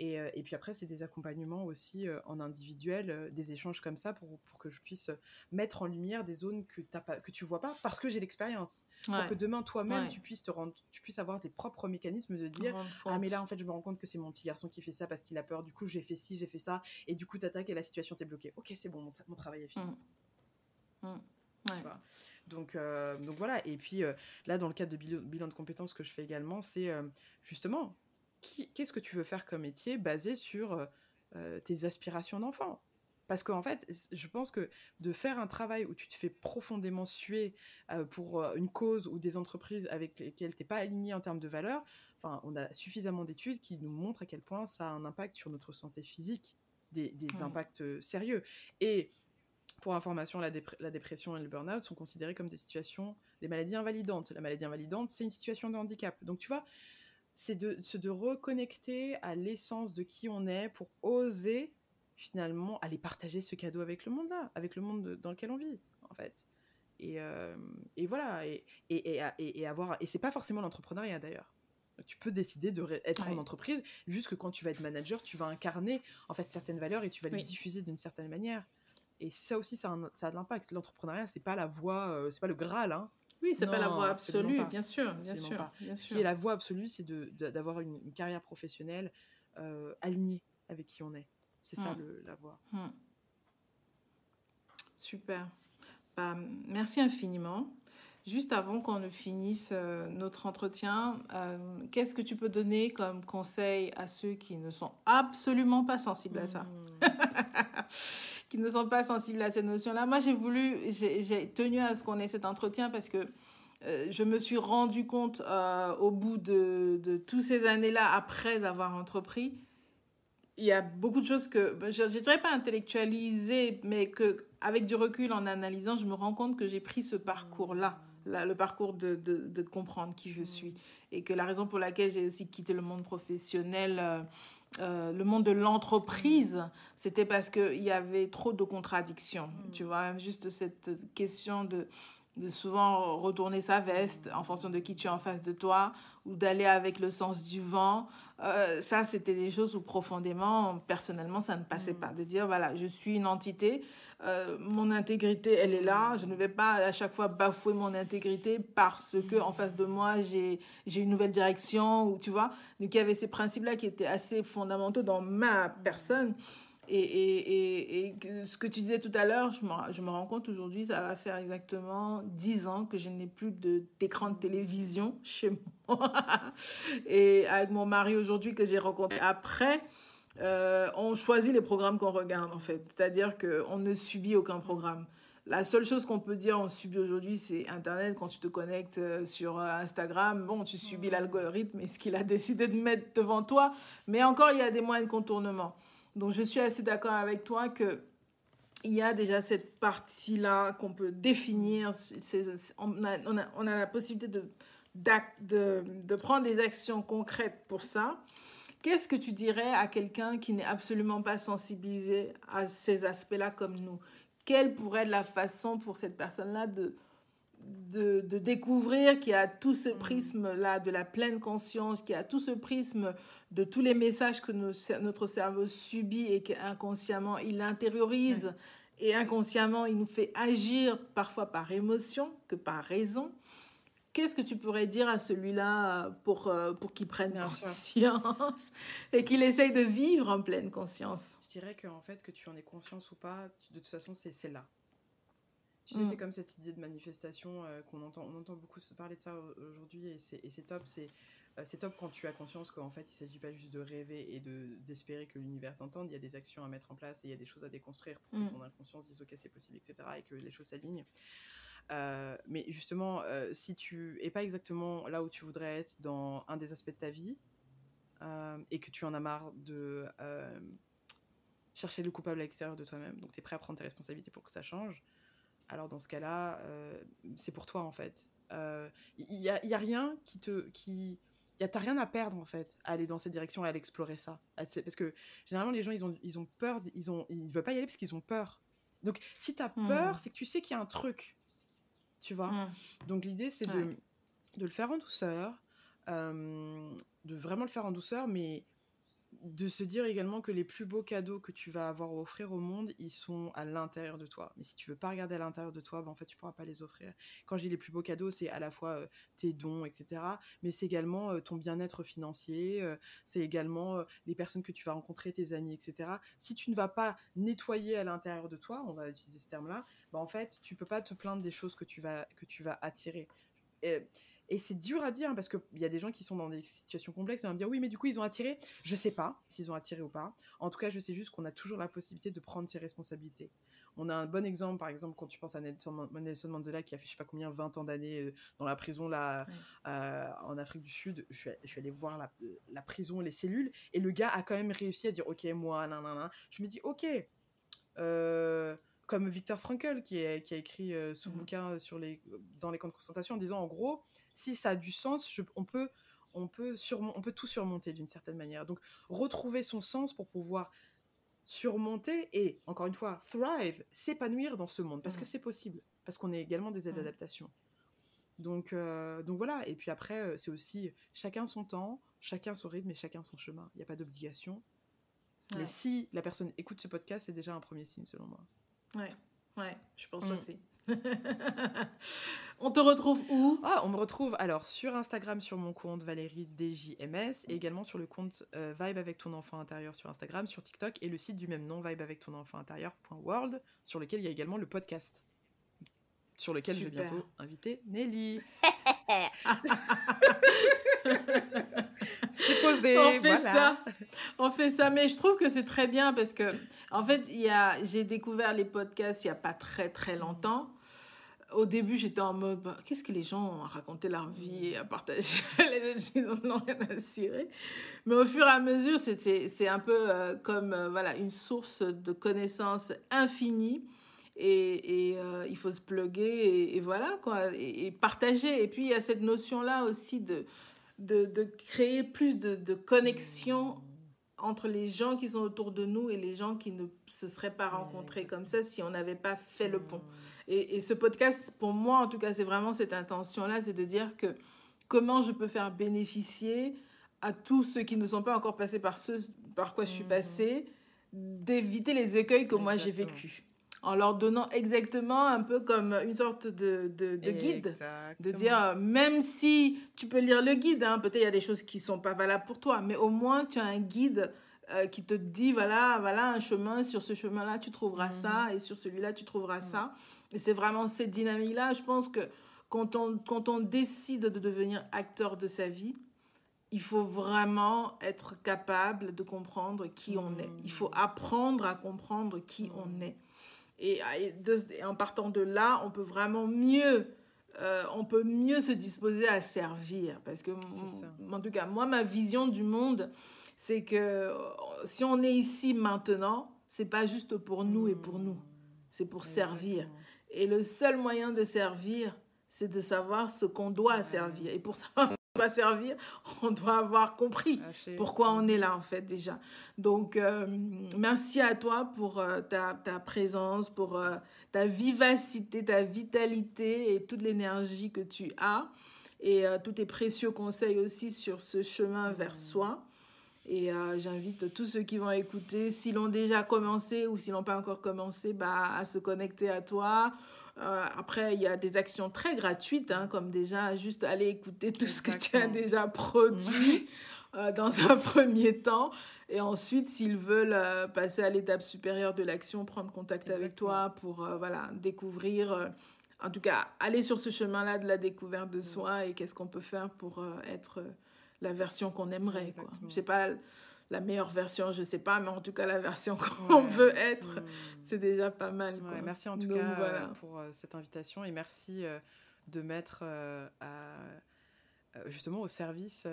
Euh, et, puis après, c'est des accompagnements aussi euh, en individuel, euh, des échanges comme ça pour, pour, que je puisse mettre en lumière des zones que, as pas, que tu vois pas parce que j'ai l'expérience. Pour que demain, toi-même, tu, puisses te rendre, tu puisses avoir des propres mécanismes de dire Ah, mais là, en fait, je me rends compte que c'est mon petit garçon qui fait ça parce qu'il a peur. Du coup, j'ai fait ci, j'ai fait ça. Et du coup, t'attaques et la situation t'est bloquée. Ok, c'est bon, mon, travail est fini. Mmh. Mmh. Donc, donc voilà. Et puis là, dans le cadre de bilan, de compétences que je fais également, c'est justement qu'est-ce que tu veux faire comme métier basé sur euh, euh, tes aspirations d'enfant? Parce qu'en fait, je pense que de faire un travail où tu te fais profondément suer euh, pour une cause ou des entreprises avec lesquelles tu n'es pas aligné en termes de valeurs, enfin, on a suffisamment d'études qui nous montrent à quel point ça a un impact sur notre santé physique, des, impacts sérieux. Et pour information, la, la dépression et le burn-out sont considérés comme des situations, des maladies invalidantes. La maladie invalidante, c'est une situation de handicap. Donc tu vois, c'est de, de reconnecter à l'essence de qui on est pour oser finalement aller partager ce cadeau avec le monde là, avec le monde dans lequel on vit en fait. Et, euh, et voilà, et, et, et, et avoir, et c'est pas forcément l'entrepreneuriat d'ailleurs. Tu peux décider de être en entreprise, juste que quand tu vas être manager, tu vas incarner en fait certaines valeurs et tu vas les diffuser d'une certaine manière. Et ça aussi, ça a, ça a de l'impact. L'entrepreneuriat, c'est pas la voie, euh, c'est pas le Graal, hein. Oui, c'est pas la voie absolue, bien sûr, bien sûr, bien sûr. Qui est la voie absolue, c'est d'avoir de, une, une, carrière professionnelle euh, alignée avec qui on est. C'est ça hmm. le, la voie. Hmm. Super. Bah, merci infiniment. Juste avant qu'on ne finisse euh, notre entretien, euh, qu'est-ce que tu peux donner comme conseil à ceux qui ne sont absolument pas sensibles à ça? Hmm. qui ne sont pas sensibles à cette notion-là. Moi, j'ai voulu, j'ai tenu à ce qu'on ait cet entretien parce que euh, je me suis rendu compte euh, au bout de, de toutes ces années-là, après avoir entrepris, il y a beaucoup de choses que je ne dirais pas intellectualiser, mais que avec du recul, en analysant, je me rends compte que j'ai pris ce parcours-là, le parcours de, de, de, comprendre qui je suis. Et que la raison pour laquelle j'ai aussi quitté le monde professionnel euh, euh, le monde de l'entreprise, c'était parce qu'il y avait trop de contradictions. Mm. Tu vois, juste cette question de, de souvent retourner sa veste en fonction de qui tu es en face de toi ou d'aller avec le sens du vent. Euh, ça, c'était des choses où profondément, personnellement, ça ne passait mm. pas. De dire, voilà, je suis une entité, euh, mon intégrité, elle est là. Je ne vais pas à chaque fois bafouer mon intégrité parce que en face de moi, j'ai une nouvelle direction, ou tu vois. Donc, il y avait ces principes-là qui étaient assez fondamentaux dans ma personne. Et, et, et, ce que tu disais tout à l'heure, je me, je me rends compte aujourd'hui, ça va faire exactement dix ans que je n'ai plus d'écran de, télévision chez moi. et avec mon mari aujourd'hui que j'ai rencontré après, euh, on choisit les programmes qu'on regarde en fait. C'est-à-dire qu'on ne subit aucun programme. La seule chose qu'on peut dire on subit aujourd'hui, c'est Internet. Quand tu te connectes euh, sur euh, Instagram, bon, tu subis l'algorithme et ce qu'il a décidé de mettre devant toi. Mais encore, il y a des moyens de contournement. Donc, je suis assez d'accord avec toi que il y a déjà cette partie-là qu'on peut définir. On a, on, a, on a, la possibilité de, de, de prendre des actions concrètes pour ça. Qu'est-ce que tu dirais à quelqu'un qui n'est absolument pas sensibilisé à ces aspects-là comme nous? Quelle pourrait être la façon pour cette personne-là de, de, de, découvrir qu'il y a tout ce prisme-là de la pleine conscience, qu'il y a tout ce prisme de tous les messages que notre cerveau subit et qu'inconsciemment il intériorise et inconsciemment il nous fait agir parfois par émotion que par raison? Qu'est-ce que tu pourrais dire à celui-là euh, pour, euh, pour qu'il prenne conscience et qu'il essaye de vivre en pleine conscience? Je dirais qu'en fait, que tu en aies conscience ou pas, de toute façon, c'est là. Tu sais, mm. c'est comme cette idée de manifestation euh, qu'on entend, on entend beaucoup parler de ça aujourd'hui et c'est top. C'est top quand tu as conscience qu'en fait, il ne s'agit pas juste de rêver et d'espérer que l'univers t'entende. Il y a des actions à mettre en place et il y a des choses à déconstruire pour que mm. ton inconscience dise ok, c'est possible, etc. et que les choses s'alignent. Euh, mais justement, euh, si tu es pas exactement là où tu voudrais être dans un des aspects de ta vie euh, et que tu en as marre de chercher le coupable à l'extérieur de toi-même, donc tu es prêt à prendre tes responsabilités pour que ça change, alors dans ce cas-là, c'est pour toi en fait. Il n'y a, y a rien qui te... Qui, t'as rien à perdre en fait à aller dans cette direction et à l'explorer ça parce que généralement les gens ils ont ils ont peur ils ont ils veulent pas y aller parce qu'ils ont peur donc si tu as mmh. peur c'est que tu sais qu'il y a un truc tu vois mmh. donc l'idée c'est de de le faire en douceur de vraiment le faire en douceur mais de se dire également que les plus beaux cadeaux que tu vas avoir à offrir au monde, ils sont à l'intérieur de toi. Mais si tu veux pas regarder à l'intérieur de toi, ben en fait, tu pourras pas les offrir. Quand je dis les plus beaux cadeaux, c'est à la fois euh, tes dons, etc. Mais c'est également euh, ton bien-être financier, euh, c'est également les personnes que tu vas rencontrer, tes amis, etc. Si tu ne vas pas nettoyer à l'intérieur de toi, on va utiliser ce terme-là, ben en fait, tu peux pas te plaindre des choses que tu vas, que tu vas attirer. Et, et c'est dur à dire hein, parce qu'il y a des gens qui sont dans des situations complexes et vont me dire oui, mais du coup, ils ont attiré. Je sais pas s'ils ont attiré ou pas. En tout cas, je sais juste qu'on a toujours la possibilité de prendre ses responsabilités. On a un bon exemple, par exemple, quand tu penses à Nelson, Mandela qui a fait je sais pas combien, 20 ans d'années euh, dans la prison là, euh, en Afrique du Sud. Je suis, je suis allée voir la, la, prison, les cellules, et le gars a quand même réussi à dire ok, moi, nan, nan, nan. Je me dis ok. Euh, comme Victor Frankl qui, est, qui a écrit ce mmh. bouquin sur les, dans les camps de concentration en disant en gros, si ça a du sens, on, peut, on, peut on peut tout surmonter d'une certaine manière. Donc, retrouver son sens pour pouvoir surmonter et, encore une fois, thrive, s'épanouir dans ce monde, parce que mmh. c'est possible, parce qu'on est également des aides mmh. d'adaptation. Donc, euh, donc voilà, et puis après, euh, c'est aussi chacun son temps, chacun son rythme et chacun son chemin. Il n'y a pas d'obligation. Mais si la personne écoute ce podcast, c'est déjà un premier signe, selon moi. Ouais, ouais, je pense mmh. aussi. on te retrouve où? Ah, On me retrouve alors sur Instagram sur mon compte Valérie DJMS et également sur le compte euh, Vibe avec ton enfant intérieur sur Instagram, sur TikTok et le site du même nom Vibe avec ton enfant intérieur.world sur lequel il y a également le podcast sur lequel je vais bientôt inviter Nelly. On fait ça. On fait ça. Mais je trouve que c'est très bien parce que, en fait, j'ai découvert les podcasts il n'y a pas très très longtemps. Au début, j'étais en mode, bah, qu'est-ce que les gens ont à raconter leur vie et à partager Ils n'ont rien à cirer. Mais au fur et à mesure, c'est un peu euh, comme euh, voilà, une source de connaissances infinie et, euh, il faut se plugger et, voilà quoi et, partager et puis il y a cette notion là aussi de de, de créer plus de, de connexion entre les gens qui sont autour de nous et les gens qui ne se seraient pas rencontrés comme ça si on n'avait pas fait le pont. Et, et, ce podcast, pour moi en tout cas, c'est vraiment cette intention-là, c'est de dire que comment je peux faire bénéficier à tous ceux qui ne sont pas encore passés par ce par quoi je suis mmh. passée, d'éviter les écueils que moi j'ai vécus en leur donnant exactement un peu comme une sorte de, de, de guide. De dire, même si tu peux lire le guide, hein, peut-être il y a des choses qui sont pas valables pour toi, mais au moins tu as un guide euh, qui te dit, voilà, voilà un chemin, sur ce chemin-là tu trouveras ça, mhm. et sur celui-là tu trouveras ça. Et c'est vraiment cette dynamique-là, je pense que quand on, quand on décide de devenir acteur de sa vie, il faut vraiment être capable de comprendre qui on est. Il faut mhm. apprendre à comprendre qui on mhm. est. Et, en partant de là, on peut vraiment mieux, euh, on peut mieux se disposer à servir. Parce que, en tout cas, moi, ma vision du monde, c'est que euh, si on est ici maintenant, c'est pas juste pour nous et pour nous, c'est pour servir. Et le seul moyen de servir, c'est de savoir ce qu'on doit servir. Et pour savoir va servir, on doit avoir compris pourquoi on est là en fait déjà. Donc euh, merci à toi pour euh, ta, ta, présence, pour euh, ta vivacité, ta vitalité et toute l'énergie que tu as. Et tous tes précieux conseils aussi sur ce chemin vers soi. Et j'invite tous ceux qui vont écouter, s'ils l'ont déjà commencé ou s'ils n'ont pas encore commencé, bah, à se connecter à toi euh, après, il y a des actions très gratuites, hein, comme déjà juste aller écouter tout ce que tu as déjà produit euh, dans un premier temps. Et ensuite, s'ils veulent euh, passer à l'étape supérieure de l'action, prendre contact avec toi pour voilà, découvrir, en tout cas, aller sur ce chemin-là de la découverte de soi et qu'est-ce qu'on peut faire pour être la version qu'on aimerait. Quoi. Je sais pas la meilleure version, je sais pas, mais en tout cas, la version qu'on veut être, mm. c'est déjà pas mal. merci en tout cas euh, pour euh, cette invitation et merci euh, de mettre à, justement au service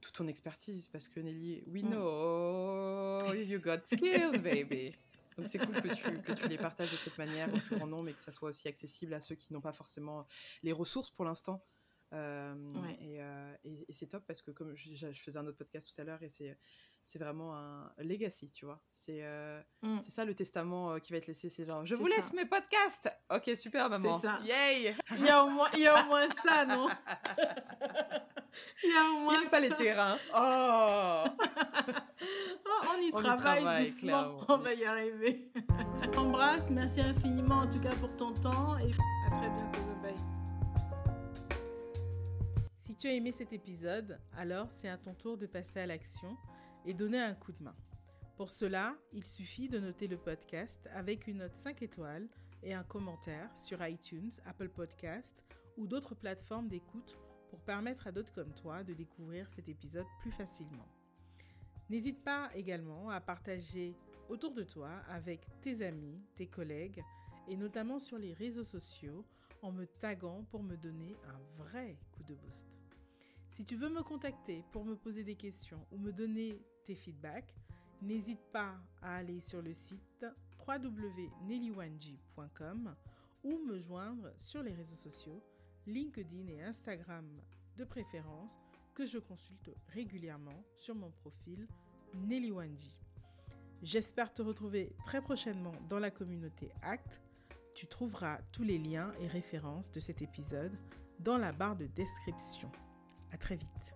toute ton expertise parce que Nelly, we mm. know you got skills, baby. Donc c'est cool que tu, que tu les partages de cette manière au plus grand nombre et que ça soit aussi accessible à ceux qui n'ont pas forcément les ressources pour l'instant. Euh, et, et, c'est top parce que comme je, je, faisais un autre podcast tout à l'heure et c'est c'est vraiment un legacy, tu vois. C'est euh, mm. c'est ça le testament euh, qui va être laissé. C'est genre, je vous laisse mes podcasts. Ok, super, maman. C'est ça. Yay il, y a au moins, il y a au moins ça, non? Il y a au moins il pas les terrains. Oh, oh On y travaille, doucement. On va y arriver. Embrasse, merci infiniment en tout cas pour ton temps et à très bientôt. As aimé cet épisode, alors c'est à ton tour de passer à l'action et donner un coup de main. Pour cela, il suffit de noter le podcast avec une note 5 étoiles et un commentaire sur iTunes, Apple Podcast ou d'autres plateformes d'écoute pour permettre à d'autres comme toi de découvrir cet épisode plus facilement. N'hésite pas également à partager autour de toi avec tes amis, tes collègues et notamment sur les réseaux sociaux en me taguant pour me donner un vrai coup de boost. Si tu veux me contacter pour me poser des questions ou me donner tes feedbacks, n'hésite pas à aller sur le site www.nellywanji.com ou me joindre sur les réseaux sociaux, LinkedIn et Instagram de préférence, que je consulte régulièrement sur mon profil Nelly J'espère te retrouver très prochainement dans la communauté ACT. Tu trouveras tous les liens et références de cet épisode dans la barre de description. À très vite.